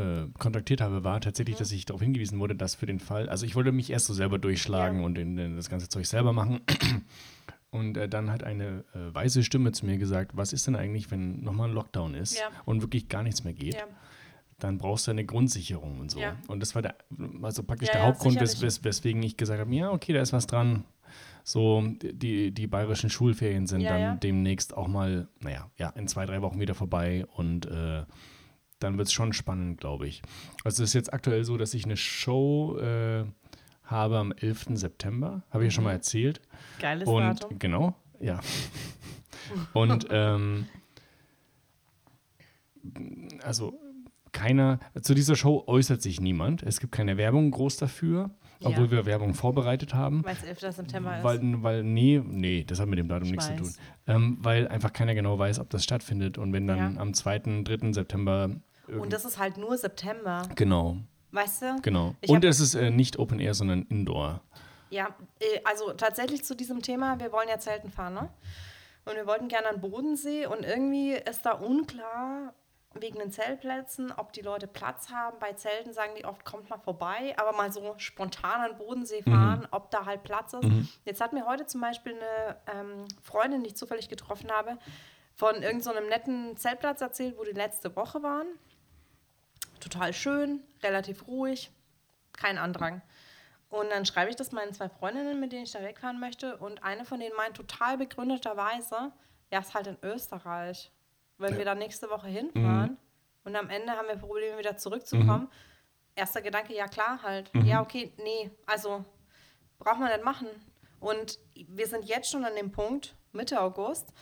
äh, kontaktiert habe, war tatsächlich, dass ich darauf hingewiesen wurde, dass für den Fall, also ich wollte mich erst so selber durchschlagen Ja. und in, in das ganze Zeug selber machen. Und äh, dann hat eine äh, weise Stimme zu mir gesagt, was ist denn eigentlich, wenn nochmal ein Lockdown ist Ja. und wirklich gar nichts mehr geht? Ja. dann brauchst du eine Grundsicherung und so. Ja. Und das war der, also praktisch der Hauptgrund, wes, wes, weswegen ich gesagt habe, ja, okay, da ist was dran. So, die, die bayerischen Schulferien sind dann demnächst auch mal, naja, ja, in zwei, drei Wochen wieder vorbei und äh, dann wird es schon spannend, glaube ich. Also es ist jetzt aktuell so, dass ich eine Show äh, habe am 11. September, habe ich ja schon mal erzählt. Geiles Und Datum. genau, ja. Und ähm, also keiner, zu dieser Show äußert sich niemand. Es gibt keine Werbung groß dafür, obwohl Ja. wir Werbung vorbereitet haben. Weil es 11. September ist. Weil, weil, nee, nee, das hat mit dem Datum Ich nichts zu tun. weiß. Ähm, weil einfach keiner genau weiß, ob das stattfindet. Und wenn dann Ja. am 2., 3. September. Und irgend- das ist halt nur September. genau, Weißt du? genau. Ich Und es ist äh, nicht Open Air, sondern Indoor. Ja, äh, also tatsächlich zu diesem Thema, wir wollen ja Zelten fahren, ne? Und wir wollten gerne an den Bodensee und irgendwie ist da unklar wegen den Zeltplätzen, ob die Leute Platz haben. Bei Zelten sagen die oft, kommt mal vorbei, aber mal so spontan an den Bodensee fahren, ob da halt Platz ist. Jetzt hat mir heute zum Beispiel eine ähm, Freundin, die ich zufällig getroffen habe, von irgendeinem so netten Zeltplatz erzählt, wo die letzte Woche waren. Total schön, relativ ruhig, kein Andrang. Und dann schreibe ich das meinen zwei Freundinnen, mit denen ich da wegfahren möchte. Und eine von denen meint total begründeterweise, ja, ist halt in Österreich. Wenn wir da nächste Woche hinfahren und am Ende haben wir Probleme, wieder zurückzukommen. Erster Gedanke, ja klar halt. Ja, okay, nee, also braucht man nicht machen. Und wir sind jetzt schon an dem Punkt, Mitte August,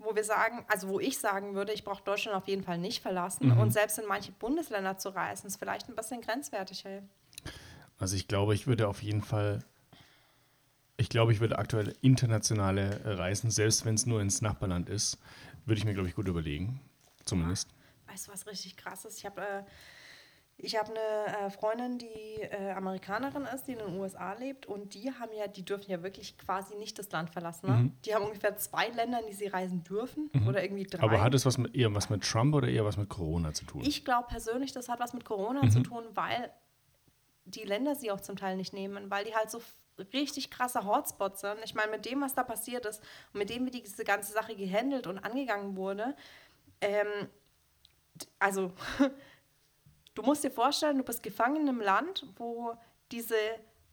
wo wir sagen, also wo ich sagen würde, ich brauche Deutschland auf jeden Fall nicht verlassen. Und selbst in manche Bundesländer zu reisen, ist vielleicht ein bisschen grenzwertig, hey. Also ich glaube, ich würde auf jeden Fall, ich glaube, ich würde aktuell internationale Reisen, selbst wenn es nur ins Nachbarland ist, würde ich mir, glaube ich, gut überlegen. Zumindest. Weißt du, was richtig krass ist? Ich habe äh, ich hab eine äh, Freundin, die äh, Amerikanerin ist, die in den USA lebt und die haben ja, die dürfen ja wirklich quasi nicht das Land verlassen. Ne? Mhm. Die haben ungefähr zwei Länder, in die sie reisen dürfen oder irgendwie drei. Aber hat es was mit, eher was mit Trump oder eher was mit Corona zu tun? ich glaube persönlich, das hat was mit Corona Mhm. zu tun, weil die Länder sie auch zum Teil nicht nehmen, weil die halt so richtig krasse Hotspots sind. Ich meine, mit dem, was da passiert ist und mit dem, wie diese ganze Sache gehandelt und angegangen wurde, ähm, also du musst dir vorstellen, du bist gefangen in einem Land, wo diese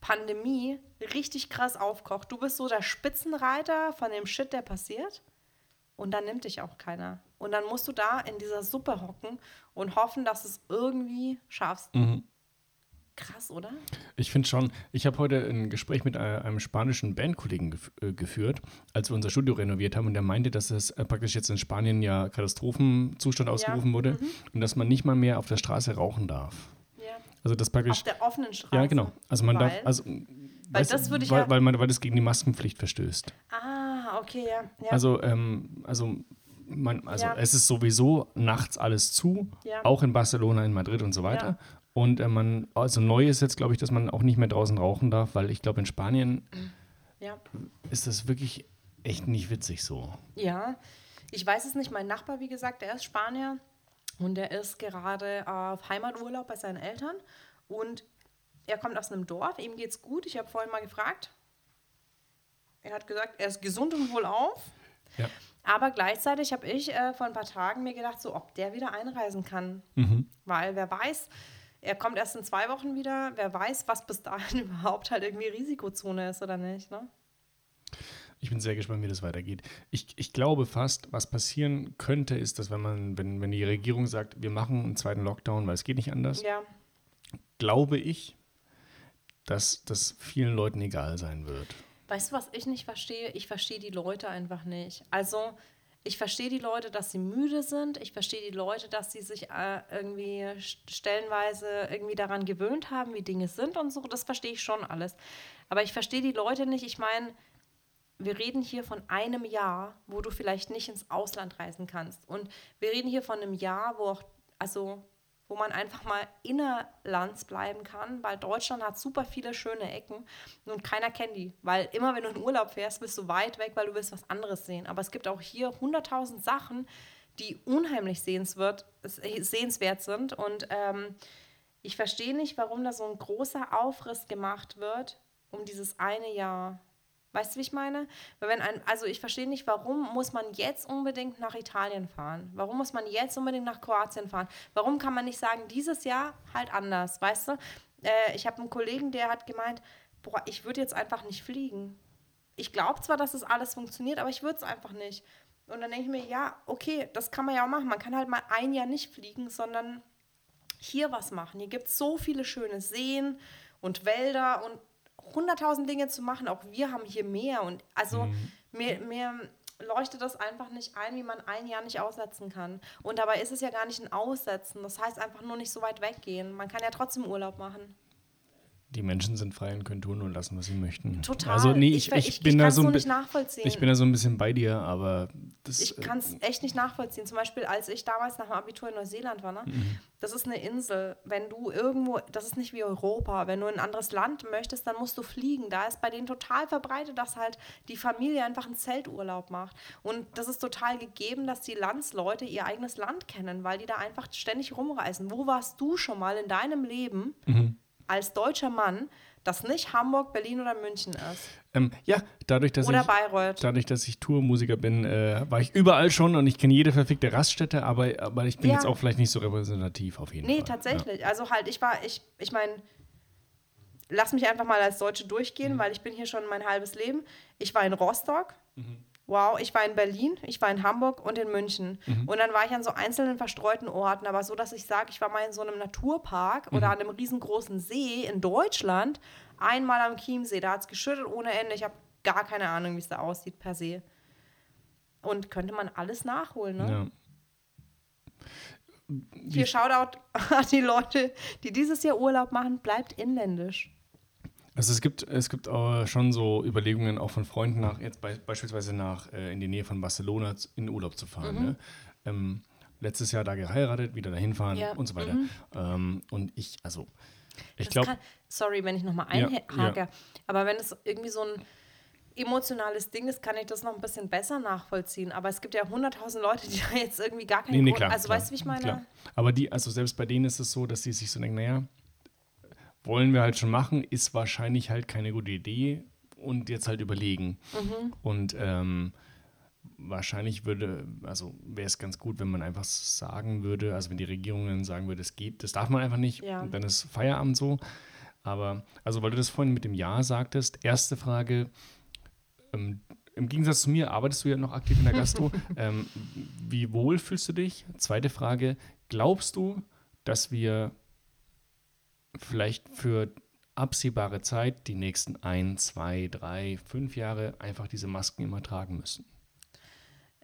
Pandemie richtig krass aufkocht. Du bist so der Spitzenreiter von dem Shit, der passiert. Und dann nimmt dich auch keiner. Und dann musst du da in dieser Suppe hocken und hoffen, dass es irgendwie schaffst. Mhm. Krass, oder? Ich finde schon, ich habe heute ein Gespräch mit äh, einem spanischen Bandkollegen gef äh, geführt, als wir unser Studio renoviert haben und der meinte, dass es äh, praktisch jetzt in Spanien ja Katastrophenzustand ausgerufen wurde Mhm. und dass man nicht mal mehr auf der Straße rauchen darf. Ja. Also das praktisch, Auf der offenen Straße. ja genau, also man darf, Weil? also Weil weißt das würde ich weil, ja- weil, man, weil das gegen die Maskenpflicht verstößt. Ah, okay, ja. ja. Also, ähm, also, man, also Ja. es ist sowieso nachts alles zu, Ja. auch in Barcelona, in Madrid und so weiter. Ja. Und äh, man, also neu ist jetzt, glaube ich, dass man auch nicht mehr draußen rauchen darf, weil ich glaube, in Spanien ja. ist das wirklich echt nicht witzig so. Ja, ich weiß es nicht. Mein Nachbar, wie gesagt, der ist Spanier und der ist gerade auf Heimaturlaub bei seinen Eltern und er kommt aus einem Dorf, ihm geht's gut. Ich habe vorhin mal gefragt. Er hat gesagt, er ist gesund und wohlauf. Ja. Aber gleichzeitig habe ich äh, vor ein paar Tagen mir gedacht, so ob der wieder einreisen kann. Weil wer weiß, er kommt erst in zwei Wochen wieder, wer weiß, was bis dahin überhaupt halt irgendwie Risikozone ist oder nicht. Ne? Ich bin sehr gespannt, wie das weitergeht. Ich, ich glaube fast, was passieren könnte, ist, dass wenn man, wenn, wenn die Regierung sagt, wir machen einen zweiten Lockdown, weil es geht nicht anders, Ja, glaube ich, dass das vielen Leuten egal sein wird. Weißt du, was ich nicht verstehe? Ich verstehe die Leute einfach nicht. Also, ich verstehe die Leute, dass sie müde sind. Ich verstehe die Leute, dass sie sich äh, irgendwie st- stellenweise irgendwie daran gewöhnt haben, wie Dinge sind und so. Das verstehe ich schon alles. Aber ich verstehe die Leute nicht. Ich meine, wir reden hier von einem Jahr, wo du vielleicht nicht ins Ausland reisen kannst. Und wir reden hier von einem Jahr, wo auch, also wo man einfach mal innerlands bleiben kann, weil Deutschland hat super viele schöne Ecken und keiner kennt die. Weil immer, wenn du in Urlaub fährst, bist du weit weg, weil du willst was anderes sehen. Aber es gibt auch hier hunderttausend Sachen, die unheimlich sehenswert, sehenswert sind. Und ähm, ich verstehe nicht, warum da so ein großer Aufriss gemacht wird um dieses eine Jahr. Weißt du, wie ich meine? Wenn ein, also ich verstehe nicht, warum muss man jetzt unbedingt nach Italien fahren? Warum muss man jetzt unbedingt nach Kroatien fahren? Warum kann man nicht sagen, dieses Jahr halt anders? Weißt du? Äh, ich habe einen Kollegen, der hat gemeint, boah, ich würde jetzt einfach nicht fliegen. Ich glaube zwar, dass das alles funktioniert, aber ich würde es einfach nicht. Und dann denke ich mir, ja, okay, das kann man ja auch machen. Man kann halt mal ein Jahr nicht fliegen, sondern hier was machen. Hier gibt es so viele schöne Seen und Wälder und hunderttausend Dinge zu machen. Auch wir haben hier mehr. Und also Mhm. mir, mir leuchtet das einfach nicht ein, wie man ein Jahr nicht aussetzen kann. Und dabei ist es ja gar nicht ein Aussetzen. Das heißt einfach nur nicht so weit weggehen. Man kann ja trotzdem Urlaub machen. Die Menschen sind frei und können tun und lassen, was sie möchten. Total. Also nee, ich, ich, ich, ich, bin da so nicht nachvollziehen. ich bin da so ein bisschen bei dir, aber das Ich äh, kann es echt nicht nachvollziehen. Zum Beispiel, als ich damals nach dem Abitur in Neuseeland war, ne? Mhm. Das ist eine Insel. Wenn du irgendwo, das ist nicht wie Europa, wenn du in ein anderes Land möchtest, dann musst du fliegen. Da ist bei denen total verbreitet, dass halt die Familie einfach einen Zelturlaub macht. Und das ist total gegeben, dass die Landsleute ihr eigenes Land kennen, weil die da einfach ständig rumreisen. Wo warst du schon mal in deinem Leben Mhm. als deutscher Mann, das nicht Hamburg, Berlin oder München ist? ähm, ja, dadurch, dass Oder ich Bayreuth. dadurch, dass ich Tourmusiker bin, äh, war ich überall schon und ich kenne jede verfickte Raststätte, aber, aber ich bin Ja. jetzt auch vielleicht nicht so repräsentativ auf jeden Nee, Fall. tatsächlich. Also halt, ich war, ich, ich meine, lass mich einfach mal als Deutsche durchgehen, Mhm. weil ich bin hier schon mein halbes Leben. Ich war in Rostock. Mhm. Wow, ich war in Berlin, ich war in Hamburg und in München. Mhm. Und dann war ich an so einzelnen verstreuten Orten, aber so, dass ich sage, ich war mal in so einem Naturpark oder Mhm. an einem riesengroßen See in Deutschland, einmal am Chiemsee, da hat es geschüttet ohne Ende. Ich habe gar keine Ahnung, wie es da aussieht per se. Und könnte man alles nachholen, ne? Ja. Hier Shoutout an die Leute, die dieses Jahr Urlaub machen, bleibt inländisch. Also es gibt, es gibt äh, schon so Überlegungen auch von Freunden nach, jetzt bei, beispielsweise nach äh, in die Nähe von Barcelona in Urlaub zu fahren. Ne? Ähm, letztes Jahr da geheiratet, wieder dahin fahren Mhm. Ja, und so weiter. Ähm, und ich, also, ich glaube, sorry, wenn ich nochmal Ja, einhake, ja. aber wenn es irgendwie so ein emotionales Ding ist, kann ich das noch ein bisschen besser nachvollziehen. Aber es gibt ja hunderttausend Leute, die da jetzt irgendwie gar keinen nee, nee, Grund, klar. also klar, weißt du, wie ich meine? Klar. Aber die, also selbst bei denen ist es so, dass die sich so denken, naja, wollen wir halt schon machen, ist wahrscheinlich halt keine gute Idee und jetzt halt überlegen. Mhm. Und ähm, wahrscheinlich würde, also wäre es ganz gut, wenn man einfach sagen würde, also wenn die Regierung dann sagen würde, es geht, das darf man einfach nicht, Ja. dann ist Feierabend so. Aber, also weil du das vorhin mit dem Ja sagtest, erste Frage, ähm, im Gegensatz zu mir arbeitest du ja noch aktiv in der Gastro. ähm, wie wohl fühlst du dich? Zweite Frage, glaubst du, dass wir vielleicht für absehbare Zeit, die nächsten ein, zwei, drei, fünf Jahre, einfach diese Masken immer tragen müssen?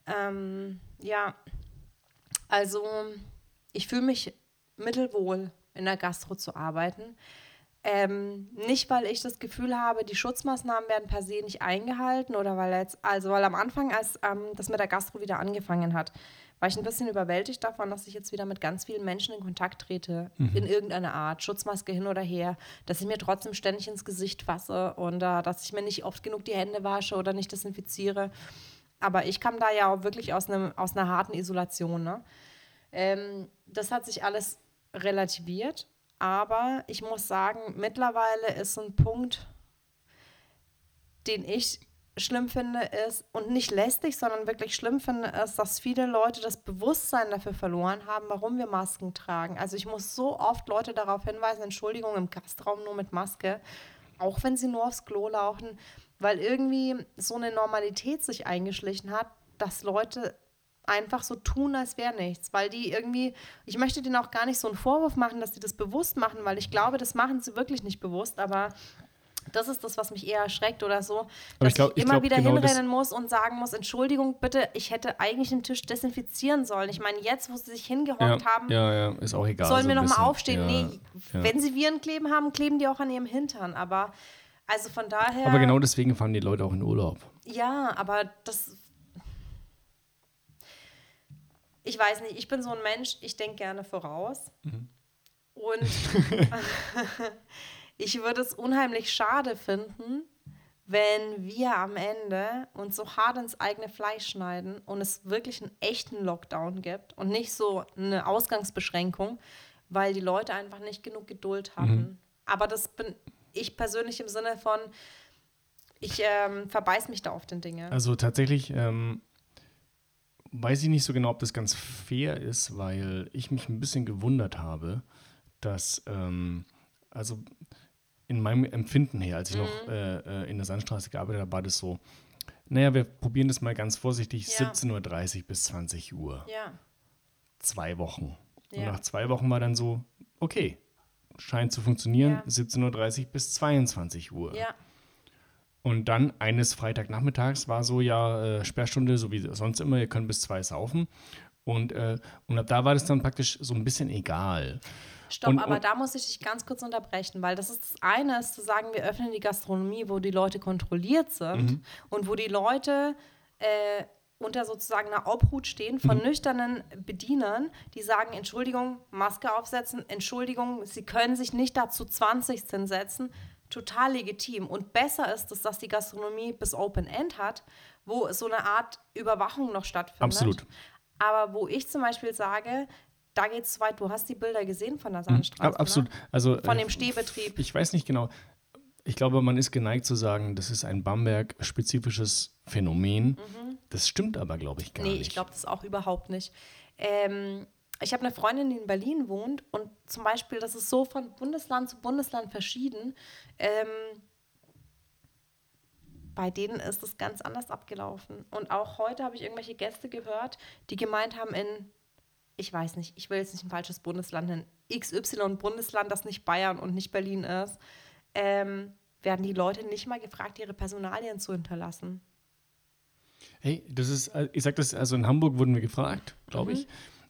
Ähm, ja, also ich fühle mich mittelwohl in der Gastro zu arbeiten. Ähm, nicht, weil ich das Gefühl habe, die Schutzmaßnahmen werden per se nicht eingehalten oder weil jetzt, also weil am Anfang, als ähm, das mit der Gastro wieder angefangen hat, war ich ein bisschen überwältigt davon, dass ich jetzt wieder mit ganz vielen Menschen in Kontakt trete, in irgendeiner Art, Schutzmaske hin oder her, dass ich mir trotzdem ständig ins Gesicht fasse und äh, dass ich mir nicht oft genug die Hände wasche oder nicht desinfiziere. Aber ich kam da ja auch wirklich aus, einem, aus einer harten Isolation. Ne? Ähm, das hat sich alles relativiert. Aber ich muss sagen, mittlerweile ist ein Punkt, den ich schlimm finde, ist, und nicht lästig, sondern wirklich schlimm finde, ist, dass viele Leute das Bewusstsein dafür verloren haben, warum wir Masken tragen. Also ich muss so oft Leute darauf hinweisen, Entschuldigung, im Gastraum nur mit Maske, auch wenn sie nur aufs Klo laufen, weil irgendwie so eine Normalität sich eingeschlichen hat, dass Leute einfach so tun, als wäre nichts, weil die irgendwie, ich möchte denen auch gar nicht so einen Vorwurf machen, dass die das bewusst machen, weil ich glaube, das machen sie wirklich nicht bewusst, aber das ist das, was mich eher erschreckt oder so, dass ich glaub- ich ich immer glaub, wieder genau hinrennen muss und sagen muss, Entschuldigung, bitte, ich hätte eigentlich den Tisch desinfizieren sollen. Ich meine, jetzt, wo sie sich hingehockt Ja, haben, ja, ja, ist auch egal. sollen so wir ein noch mal bisschen. aufstehen. Ja, nee, wenn sie Viren kleben haben, kleben die auch an ihrem Hintern, aber also von daher Aber genau deswegen fahren die Leute auch in Urlaub. ja, aber das. Ich weiß nicht, ich bin so ein Mensch, ich denke gerne voraus. Und ich würde es unheimlich schade finden, wenn wir am Ende uns so hart ins eigene Fleisch schneiden und es wirklich einen echten Lockdown gibt und nicht so eine Ausgangsbeschränkung, weil die Leute einfach nicht genug Geduld hatten. Aber das bin ich persönlich im Sinne von, ich ähm, verbeiß mich da auf den Dinge. Also tatsächlich ähm, weiß ich nicht so genau, ob das ganz fair ist, weil ich mich ein bisschen gewundert habe, dass, ähm, also in meinem Empfinden her, als ich Mhm. noch äh, äh, in der Sandstraße gearbeitet habe, war das so, naja, wir probieren das mal ganz vorsichtig, Ja. 17.30 Uhr bis 20 Uhr. ja. Zwei Wochen. Und Ja. nach zwei Wochen war dann so, okay, scheint zu funktionieren, Ja. 17.30 Uhr bis 22 Uhr. Ja, Und dann eines Freitagnachmittags war so ja äh, Sperrstunde, so wie sonst immer, ihr könnt bis zwei saufen. Und, äh, und ab da war das dann praktisch so ein bisschen egal. Stopp, Und- aber und- da muss ich dich ganz kurz unterbrechen, weil das ist das eine, ist zu sagen, wir öffnen die Gastronomie, wo die Leute kontrolliert sind Mhm. und wo die Leute äh, unter sozusagen einer Obhut stehen von Mhm. nüchternen Bedienern, die sagen, Entschuldigung, Maske aufsetzen, Entschuldigung, sie können sich nicht dazu 20 hinsetzen. Total legitim. Und besser ist es, dass die Gastronomie bis Open End hat, wo so eine Art Überwachung noch stattfindet. Absolut. Aber wo ich zum Beispiel sage, da geht es zu weit. Du hast die Bilder gesehen von der Sandstraße. Ab, absolut. Ne? Also, Von äh, dem Stehbetrieb. Ich weiß nicht genau. Ich glaube, man ist geneigt zu sagen, das ist ein Bamberg-spezifisches Phänomen. Das stimmt aber, glaube ich, gar Mhm. Nee, nicht. ich glaube das auch überhaupt nicht. Ähm, ich habe eine Freundin, die in Berlin wohnt und zum Beispiel, das ist so von Bundesland zu Bundesland verschieden. Ähm, bei denen ist es ganz anders abgelaufen. Und auch heute habe ich irgendwelche Gäste gehört, die gemeint haben in, ich weiß nicht, ich will jetzt nicht ein falsches Bundesland nennen, XY-Bundesland, das nicht Bayern und nicht Berlin ist, ähm, werden die Leute nicht mal gefragt, ihre Personalien zu hinterlassen. Hey, das ist, äh, ich sag das, also in Hamburg wurden wir gefragt, glaube Mhm. ich.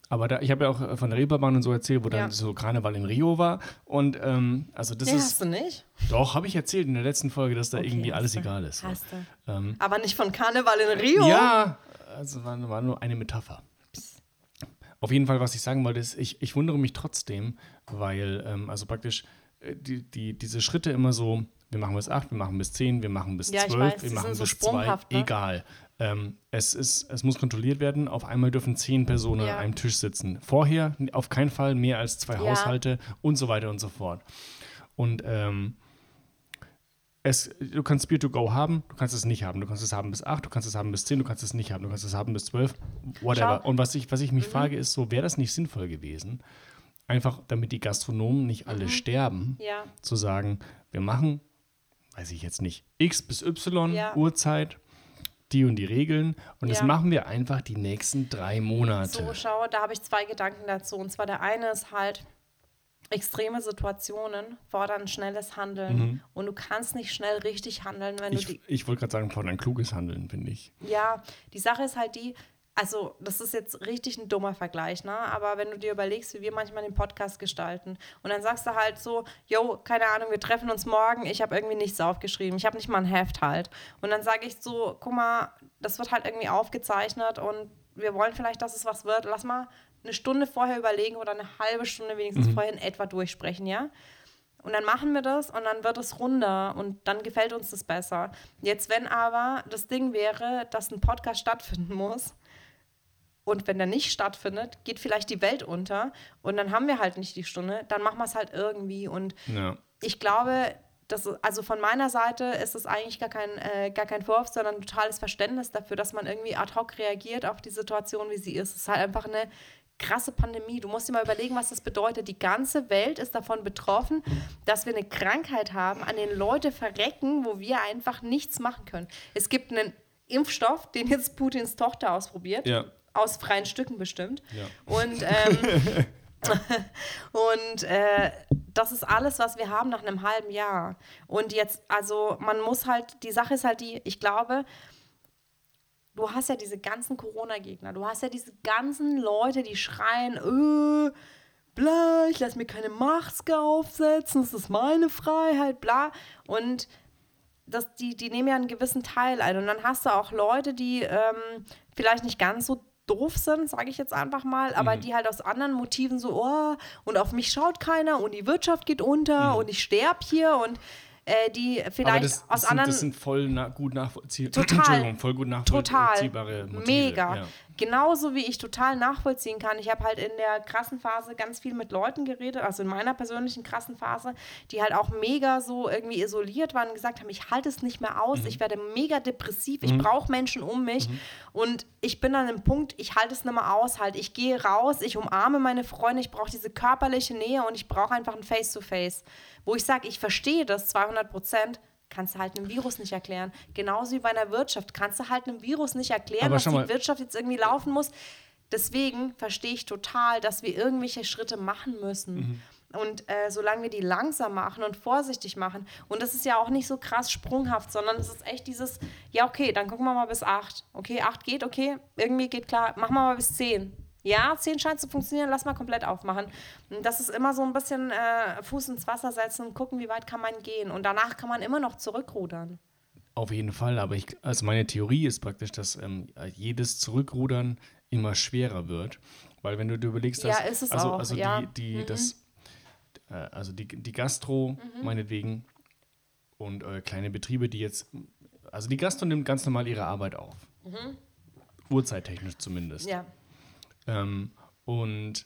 Aber da, ich habe ja auch äh, von der Reeperbahn und so erzählt, wo Ja. dann so Karneval in Rio war. Und ähm, also das Nee, ist, hast du nicht? doch, habe ich erzählt in der letzten Folge, dass da Okay, irgendwie alles du. egal ist. so. Hast du. Ähm, Aber nicht von Karneval in Rio? Ja, also war, war nur eine Metapher. Auf jeden Fall, was ich sagen wollte, ist, ich, ich wundere mich trotzdem, weil, ähm, also praktisch äh, die, die, diese Schritte immer so, wir machen bis 8, wir machen bis 10, wir machen bis Ja, ich 12, weiß, wir machen sind so bis 2, sprunghaft, ne? egal. Ähm, es, ist, es muss kontrolliert werden, auf einmal dürfen 10 Personen Ja. an einem Tisch sitzen. Vorher auf keinen Fall mehr als zwei Ja. Haushalte und so weiter und so fort. Und ähm, es, du kannst Beer to go haben, du kannst es nicht haben. Du kannst es haben bis 8, du kannst es haben bis 10, du kannst es nicht haben, du kannst es haben bis 12, whatever. Schau. Und was ich, was ich Mhm. mich frage, ist so, wäre das nicht sinnvoll gewesen, einfach damit die Gastronomen nicht Mhm. alle sterben, Ja. zu sagen, wir machen, weiß ich jetzt nicht, X bis Y Ja. Uhrzeit, die und die Regeln und das Ja. machen wir einfach die nächsten drei Monate. So, schau, da habe ich zwei Gedanken dazu. Und zwar der eine ist halt, extreme Situationen fordern schnelles Handeln. Und du kannst nicht schnell richtig handeln, wenn du ich die. ich wollte gerade sagen, ein kluges Handeln, finde ich. Ja, die Sache ist halt die, also das ist jetzt richtig ein dummer Vergleich, ne? Aber wenn du dir überlegst, wie wir manchmal den Podcast gestalten und dann sagst du halt so, yo, keine Ahnung, wir treffen uns morgen, ich habe irgendwie nichts aufgeschrieben, ich habe nicht mal ein Heft halt. Und dann sage ich so, guck mal, das wird halt irgendwie aufgezeichnet und wir wollen vielleicht, dass es was wird. Lass mal eine Stunde vorher überlegen oder eine halbe Stunde wenigstens vorher in etwa durchsprechen, ja? Und dann machen wir das und dann wird es runder und dann gefällt uns das besser. Jetzt, wenn aber das Ding wäre, dass ein Podcast stattfinden muss und wenn der nicht stattfindet, geht vielleicht die Welt unter und dann haben wir halt nicht die Stunde, dann machen wir es halt irgendwie. Und Ja. ich glaube, das, also von meiner Seite ist es eigentlich gar kein, äh, gar kein Vorwurf, sondern totales Verständnis dafür, dass man irgendwie ad hoc reagiert auf die Situation, wie sie ist. Es ist halt einfach eine krasse Pandemie. Du musst dir mal überlegen, was das bedeutet. Die ganze Welt ist davon betroffen, dass wir eine Krankheit haben, an den Leute verrecken, wo wir einfach nichts machen können. Es gibt einen Impfstoff, den jetzt Putins Tochter ausprobiert. Ja. Aus freien Stücken bestimmt. Ja. Und, ähm, und äh, das ist alles, was wir haben nach einem halben Jahr. Und jetzt, also man muss halt, die Sache ist halt die, ich glaube, du hast ja diese ganzen Corona-Gegner, du hast ja diese ganzen Leute, die schreien, äh, bla, ich lasse mir keine Maske aufsetzen, das ist meine Freiheit, bla. Und das, die, die nehmen ja einen gewissen Teil ein. Und dann hast du auch Leute, die ähm, vielleicht nicht ganz so doof sind, sage ich jetzt einfach mal, aber die halt aus anderen Motiven so, oh, und auf mich schaut keiner und die Wirtschaft geht unter und ich sterbe hier und äh, die Aber vielleicht das, aus das, sind, anderen das sind voll na, gut nachvollziehbare Total. Voll gut Total. nachvollziehbare Motive. Mega. Ja. Genauso wie ich total nachvollziehen kann. Ich habe halt in der krassen Phase ganz viel mit Leuten geredet, also in meiner persönlichen krassen Phase, die halt auch mega so irgendwie isoliert waren und gesagt haben, ich halte es nicht mehr aus, Mhm. ich werde mega depressiv, ich brauche Menschen um mich und ich bin an einem Punkt, ich halte es nicht mehr aus, halt, ich gehe raus, ich umarme meine Freunde, ich brauche diese körperliche Nähe und ich brauche einfach ein Face-to-Face, wo ich sage, ich verstehe das 200 Prozent, kannst du halt einem Virus nicht erklären. Genauso wie bei einer Wirtschaft kannst du halt einem Virus nicht erklären, dass die. Wirtschaft jetzt irgendwie laufen muss. Deswegen verstehe ich total, dass wir irgendwelche Schritte machen müssen. Und äh, solange wir die langsam machen und vorsichtig machen, und das ist ja auch nicht so krass sprunghaft, sondern es ist echt dieses, ja, okay, dann gucken wir mal bis acht. Okay, acht geht, okay, irgendwie geht klar, machen wir mal bis zehn. Ja, 10 scheint zu funktionieren, lass mal komplett aufmachen. Das ist immer so ein bisschen äh, Fuß ins Wasser setzen und gucken, wie weit kann man gehen. Und danach kann man immer noch zurückrudern. Auf jeden Fall, aber ich, also meine Theorie ist praktisch, dass ähm, jedes Zurückrudern immer schwerer wird. Weil wenn du dir überlegst, dass Ja, ist es also, auch, also ja. die, die, Mhm. das, äh, also die, die Gastro, meinetwegen, und äh, kleine Betriebe, die jetzt, also die Gastro nimmt ganz normal ihre Arbeit auf. Uhrzeittechnisch zumindest. Mhm. Ja. Ähm, und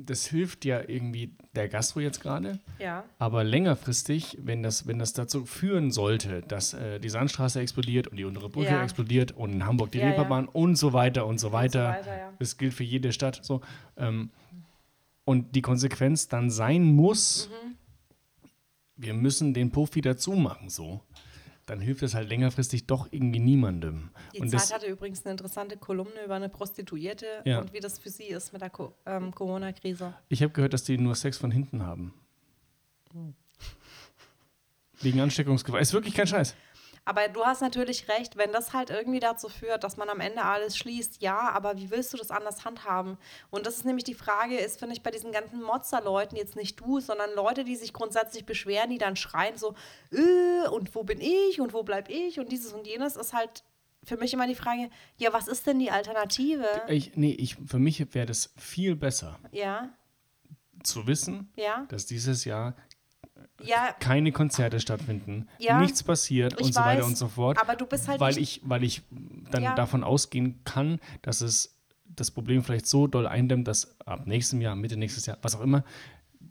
das hilft ja irgendwie der Gastro jetzt gerade. Ja. Aber längerfristig, wenn das, wenn das dazu führen sollte, dass äh, die Sandstraße explodiert und die untere Brücke Ja. explodiert und in Hamburg die Ja, ja. Reeperbahn und so weiter und so weiter. weiter, ja. Das gilt für jede Stadt so. Ähm, und die Konsequenz dann sein muss, Mhm. wir müssen den Puff wieder zumachen, so. Dann hilft es halt längerfristig doch irgendwie niemandem. Die und Zeit das, hatte übrigens eine interessante Kolumne über eine Prostituierte Ja. und wie das für sie ist mit der Co ähm, Corona-Krise. ich habe gehört, dass die nur Sex von hinten haben. Hm. Wegen Ansteckungsgefahr. Ist wirklich kein Scheiß. Aber du hast natürlich recht, wenn das halt irgendwie dazu führt, dass man am Ende alles schließt, ja, aber wie willst du das anders handhaben? Und das ist nämlich die Frage, ist, finde ich, bei diesen ganzen Mozza-Leuten, jetzt nicht du, sondern Leute, die sich grundsätzlich beschweren, die dann schreien so, äh, und wo bin ich und wo bleib ich und dieses und jenes, ist halt für mich immer die Frage, ja, was ist denn die Alternative? Ich, nee, ich, für mich wäre das viel besser Ja, zu wissen, ja, dass dieses Jahr ja, keine Konzerte stattfinden, Ja, nichts passiert und so weiter weiß, und so fort. aber du bist halt weil nicht- ich, weil ich dann Ja. davon ausgehen kann, dass es das Problem vielleicht so doll eindämmt, dass ab nächstem Jahr, Mitte nächstes Jahr, was auch immer,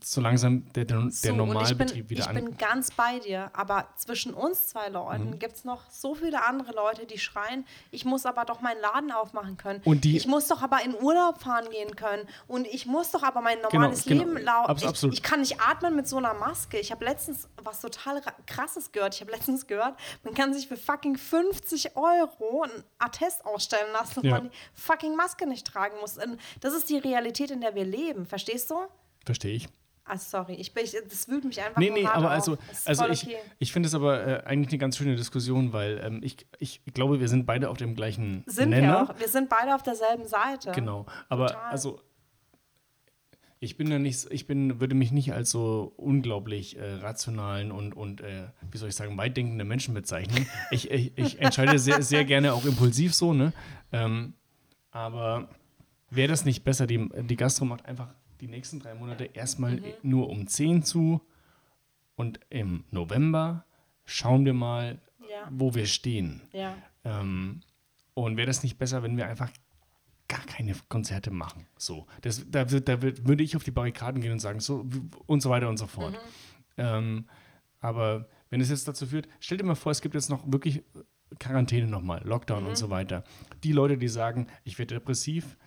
so langsam der, der, So, der Normalbetrieb ich bin, wieder Ich an. bin ganz bei dir, aber zwischen uns zwei Leuten Mhm. gibt es noch so viele andere Leute, die schreien, ich muss aber doch meinen Laden aufmachen können. Und die- ich muss doch aber in Urlaub fahren gehen können. Und ich muss doch aber mein normales genau. Leben laufen. Abs- Ich, absolut. ich kann nicht atmen mit so einer Maske. Ich habe letztens was total ra- krasses gehört. Ich habe letztens gehört, man kann sich für fucking 50 Euro ein Attest ausstellen lassen, dass Ja. man die fucking Maske nicht tragen muss. Und das ist die Realität, in der wir leben. Verstehst du? Verstehe ich. Ah, sorry, ich bin, ich, das wühlt mich einfach Nee, nee, aber auf. also, also ich, okay. ich finde es aber äh, eigentlich eine ganz schöne Diskussion, weil ähm, ich, ich glaube, wir sind beide auf dem gleichen Sind Nenner. wir auch. Wir sind beide auf derselben Seite. Genau. Aber Total. also ich bin da nicht, ich bin, würde mich nicht als so unglaublich äh, rationalen und, und äh, wie soll ich sagen, weitdenkende Menschen bezeichnen. Ich, ich, ich entscheide sehr, sehr gerne auch impulsiv so, ne? Ähm, aber wäre das nicht besser, die, die Gastro macht einfach die nächsten drei Monate erstmal nur um 10 zu und im November schauen wir mal, Ja. wo wir stehen. Ja. Ähm, und wäre das nicht besser, wenn wir einfach gar keine Konzerte machen? So, das, da, da würde ich auf die Barrikaden gehen und sagen, so und so weiter und so fort. Ähm, aber wenn es jetzt dazu führt, stell dir mal vor, es gibt jetzt noch wirklich Quarantäne nochmal, Lockdown und so weiter. Die Leute, die sagen, ich werde depressiv,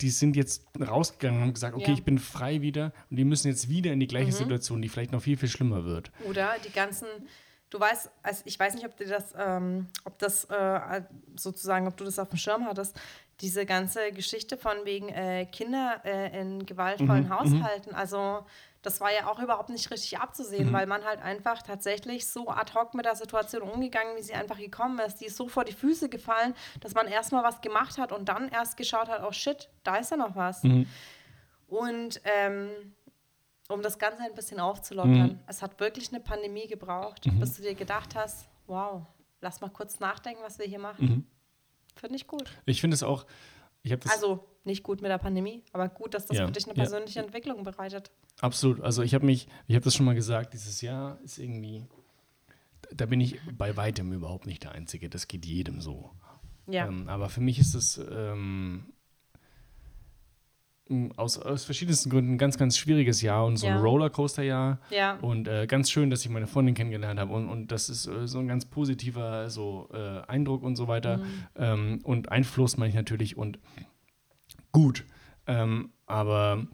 die sind jetzt rausgegangen und haben gesagt, okay, Ja. ich bin frei wieder und die müssen jetzt wieder in die gleiche Situation, die vielleicht noch viel, viel schlimmer wird. Oder die ganzen, du weißt, also ich weiß nicht, ob dir das, ähm, ob das äh, sozusagen, ob du das auf dem Schirm hattest, diese ganze Geschichte von wegen äh, Kinder äh, in gewaltvollen Haushalten. Also das war ja auch überhaupt nicht richtig abzusehen, weil man halt einfach tatsächlich so ad hoc mit der Situation umgegangen, wie sie einfach gekommen ist. Die ist so vor die Füße gefallen, dass man erstmal was gemacht hat und dann erst geschaut hat, oh shit, da ist ja noch was. Und ähm, um das Ganze ein bisschen aufzulockern, es hat wirklich eine Pandemie gebraucht, bis du dir gedacht hast, wow, lass mal kurz nachdenken, was wir hier machen. Finde ich gut. Ich finde es auch, Also nicht gut mit der Pandemie, aber gut, dass das Ja, für dich eine ja. persönliche Entwicklung bereitet. Absolut. Also ich habe mich, ich habe das schon mal gesagt, dieses Jahr ist irgendwie, da bin ich bei weitem überhaupt nicht der Einzige. Das geht jedem so. Ja. Ähm, aber für mich ist es ähm, aus, aus verschiedensten Gründen ein ganz, ganz schwieriges Jahr und so Ja. ein Rollercoaster-Jahr. Ja. Und äh, ganz schön, dass ich meine Freundin kennengelernt habe. Und, und das ist äh, so ein ganz positiver so, äh, Eindruck und so weiter. Mhm. Ähm, und Einfluss meine ich natürlich. Und gut. Ähm, aber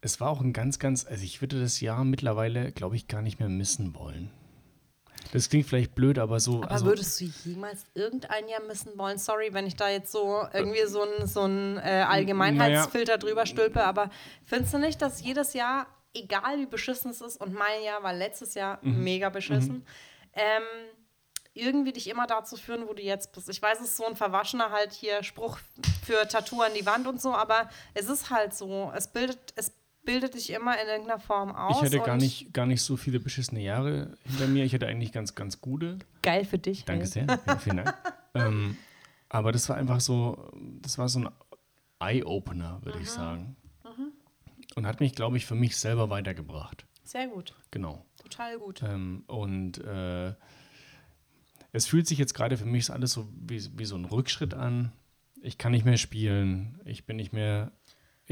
es war auch ein ganz, ganz, also ich würde das Jahr mittlerweile, glaube ich, gar nicht mehr missen wollen. Das klingt vielleicht blöd, aber so. Aber also, würdest du jemals irgendein Jahr missen wollen? Sorry, wenn ich da jetzt so irgendwie so ein, so ein äh, Allgemeinheitsfilter drüber stülpe, aber findest du nicht, dass jedes Jahr, egal wie beschissen es ist, und mein Jahr war letztes Jahr Mhm. mega beschissen, ähm, irgendwie dich immer dazu führen, wo du jetzt bist. Ich weiß, es ist so ein verwaschener halt hier Spruch für Tattoo an die Wand und so, aber es ist halt so. Es bildet, es bildet dich immer in irgendeiner Form aus. ich hatte gar nicht, gar nicht so viele beschissene Jahre hinter mir. Ich hatte eigentlich ganz, ganz gute. Geil für dich. Danke ey. sehr. Ja, vielen Dank. ähm, aber das war einfach so, das war so ein Eye-Opener, würde ich sagen. Und hat mich, glaube ich, für mich selber weitergebracht. Sehr gut. Genau. Total gut. Ähm, und äh, es fühlt sich jetzt gerade für mich alles so wie, wie so ein Rückschritt an. Ich kann nicht mehr spielen. Ich bin nicht mehr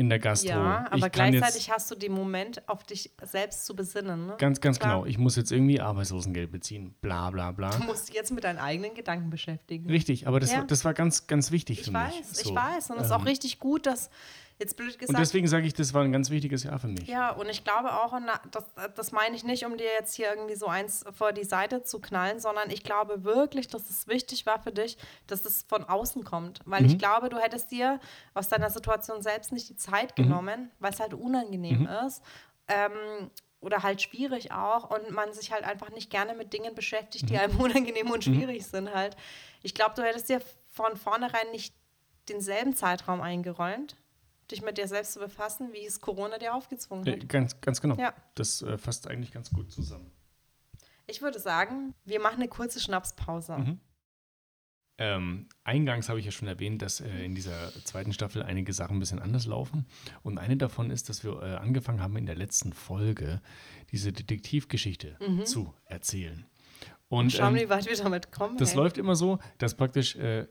in der Gastro. Ja, aber ich gleichzeitig hast du den Moment, auf dich selbst zu besinnen. Ne? ganz, ganz Klar. genau. Ich muss jetzt irgendwie Arbeitslosengeld beziehen. Bla, bla, bla. Du musst dich jetzt mit deinen eigenen Gedanken beschäftigen. Richtig, aber das, Ja. war- das war ganz, ganz wichtig Ich für weiß, mich. ich So, weiß. Und es ist auch ähm, richtig gut, dass, jetzt blöd Und gesagt, deswegen sage ich, das war ein ganz wichtiges Jahr für mich. ja, und ich glaube auch, und das, das meine ich nicht, um dir jetzt hier irgendwie so eins vor die Seite zu knallen, sondern ich glaube wirklich, dass es wichtig war für dich, dass es von außen kommt. Weil Mhm. ich glaube, du hättest dir aus deiner Situation selbst nicht die Zeit Mhm. genommen, weil es halt unangenehm ist. Ähm, oder halt schwierig auch und man sich halt einfach nicht gerne mit Dingen beschäftigt, Mhm. die einem unangenehm und schwierig sind halt. Ich glaube, du hättest dir von vornherein nicht denselben Zeitraum eingeräumt, dich mit dir selbst zu befassen, wie es Corona dir aufgezwungen hat. ganz, ganz genau. Ja. Das äh, fasst eigentlich ganz gut zusammen. Ich würde sagen, wir machen eine kurze Schnapspause. Mhm. Ähm, eingangs habe ich ja schon erwähnt, dass äh, in dieser zweiten Staffel einige Sachen ein bisschen anders laufen. Und eine davon ist, dass wir äh, angefangen haben, in der letzten Folge diese Detektivgeschichte zu erzählen. Und Mhm. Schauen, ähm, wie weit wir damit kommen. das hey. läuft immer so, dass praktisch äh,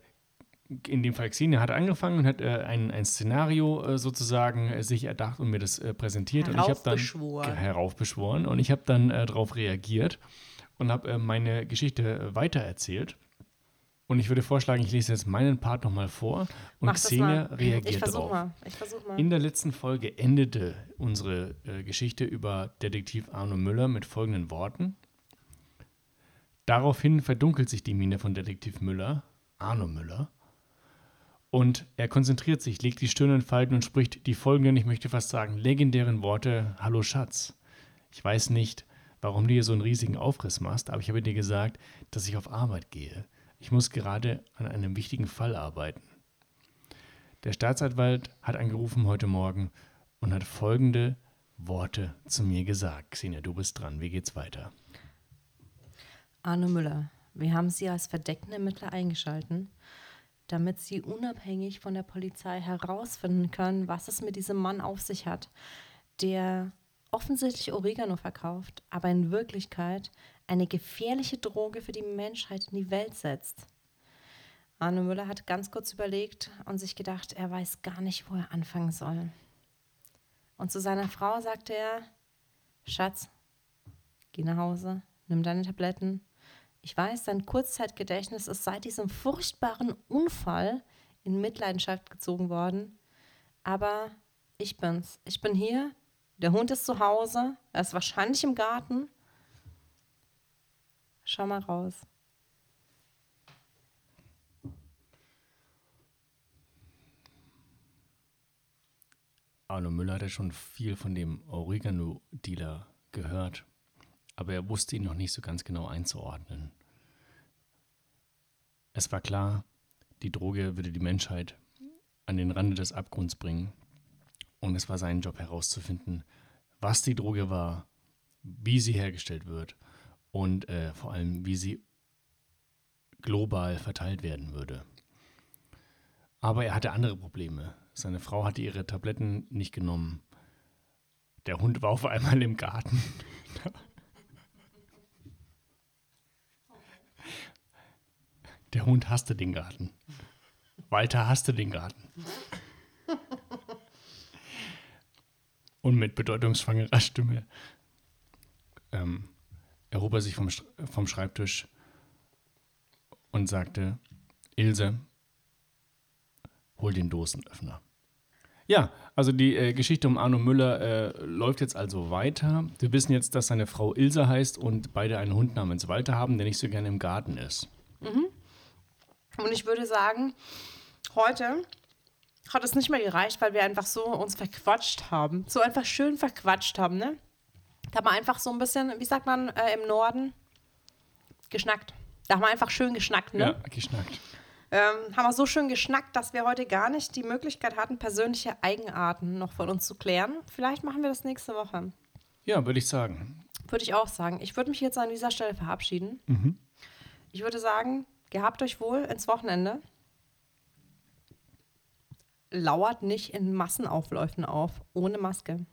in dem Fall Xenia hat angefangen und hat äh, ein, ein Szenario äh, sozusagen äh, sich erdacht und mir das äh, präsentiert. Und ich habe dann Heraufbeschworen. und ich habe dann äh, darauf reagiert und habe äh, meine Geschichte äh, weitererzählt. Und ich würde vorschlagen, ich lese jetzt meinen Part nochmal vor und Mach Xenia mal. reagiert Ich versuch drauf. mal. Ich versuch mal. In der letzten Folge endete unsere Geschichte über Detektiv Arno Müller mit folgenden Worten. Daraufhin verdunkelt sich die Miene von Detektiv Müller, Arno Müller, und er konzentriert sich, legt die Stirn in Falten und spricht die folgenden, ich möchte fast sagen, legendären Worte: Hallo Schatz. Ich weiß nicht, warum du hier so einen riesigen Aufriss machst, aber ich habe dir gesagt, dass ich auf Arbeit gehe. Ich muss gerade an einem wichtigen Fall arbeiten. Der Staatsanwalt hat angerufen heute Morgen und hat folgende Worte zu mir gesagt. Xenia, du bist dran. Wie geht's weiter? Arne Müller, wir haben Sie als verdeckten Ermittler eingeschalten, damit Sie unabhängig von der Polizei herausfinden können, was es mit diesem Mann auf sich hat, der offensichtlich Oregano verkauft, aber in Wirklichkeit eine gefährliche Droge für die Menschheit in die Welt setzt. Arne Müller hat ganz kurz überlegt und sich gedacht, er weiß gar nicht, wo er anfangen soll. Und zu seiner Frau sagte er, Schatz, geh nach Hause, nimm deine Tabletten. Ich weiß, dein Kurzzeitgedächtnis ist seit diesem furchtbaren Unfall in Mitleidenschaft gezogen worden. Aber ich bin's. Ich bin hier. Der Hund ist zu Hause. Er ist wahrscheinlich im Garten. Schau mal raus. Arno Müller hatte schon viel von dem Oregano-Dealer gehört, aber er wusste ihn noch nicht so ganz genau einzuordnen. Es war klar, die Droge würde die Menschheit an den Rande des Abgrunds bringen. Und es war sein Job herauszufinden, was die Droge war, wie sie hergestellt wird und äh, vor allem, wie sie global verteilt werden würde. Aber er hatte andere Probleme. Seine Frau hatte ihre Tabletten nicht genommen. Der Hund war auf einmal im Garten. Der Hund hasste den Garten. Walter hasste den Garten. Und mit bedeutungsschwangerer Stimme ähm, erhob er sich vom, vom Schreibtisch und sagte, Ilse, hol den Dosenöffner. Ja, also die äh, Geschichte um Arno Müller äh, läuft jetzt also weiter. Wir wissen jetzt, dass seine Frau Ilse heißt und beide einen Hund namens Walter haben, der nicht so gerne im Garten ist. Und ich würde sagen, heute hat es nicht mehr gereicht, weil wir einfach so uns verquatscht haben. So einfach schön verquatscht haben, ne? Da haben wir einfach so ein bisschen, wie sagt man äh, im Norden, geschnackt. Da haben wir einfach schön geschnackt, ne? Ja, geschnackt. Ähm, haben wir so schön geschnackt, dass wir heute gar nicht die Möglichkeit hatten, persönliche Eigenarten noch von uns zu klären. Vielleicht machen wir das nächste Woche. Ja, würde ich sagen. Würde ich auch sagen. Ich würde mich jetzt an dieser Stelle verabschieden. Ich würde sagen, gehabt euch wohl ins Wochenende. Lauert nicht in Massenaufläufen auf, ohne Maske.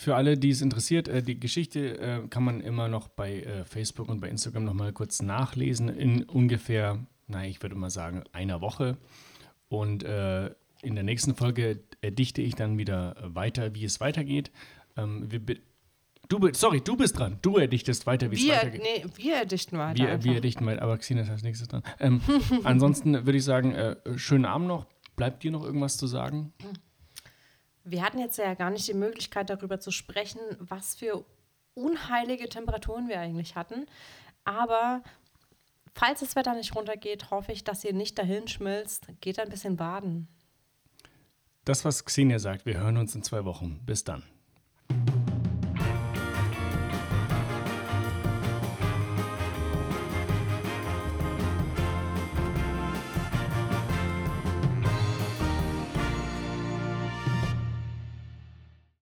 Für alle, die es interessiert, äh, die Geschichte äh, kann man immer noch bei äh, Facebook und bei Instagram noch mal kurz nachlesen in ungefähr, na, ich würde mal sagen, einer Woche. Und in der nächsten Folge erdichte ich dann wieder weiter, wie es weitergeht. Ähm, wir, du, be- sorry, du bist dran. Du erdichtest weiter, wie es Wir, weitergeht. nee, wir dichten weiter. Wir, einfach. wir erdichten weiter, aber Xenia ist als nächstes dran. Ähm, ansonsten würde ich sagen, äh, schönen Abend noch. Bleibt dir noch irgendwas zu sagen? Wir hatten jetzt ja gar nicht die Möglichkeit, darüber zu sprechen, was für unheilige Temperaturen wir eigentlich hatten. Aber falls das Wetter nicht runtergeht, hoffe ich, dass ihr nicht dahin schmilzt. Geht ein bisschen baden. Das, was Xenia sagt, wir hören uns in zwei Wochen. Bis dann.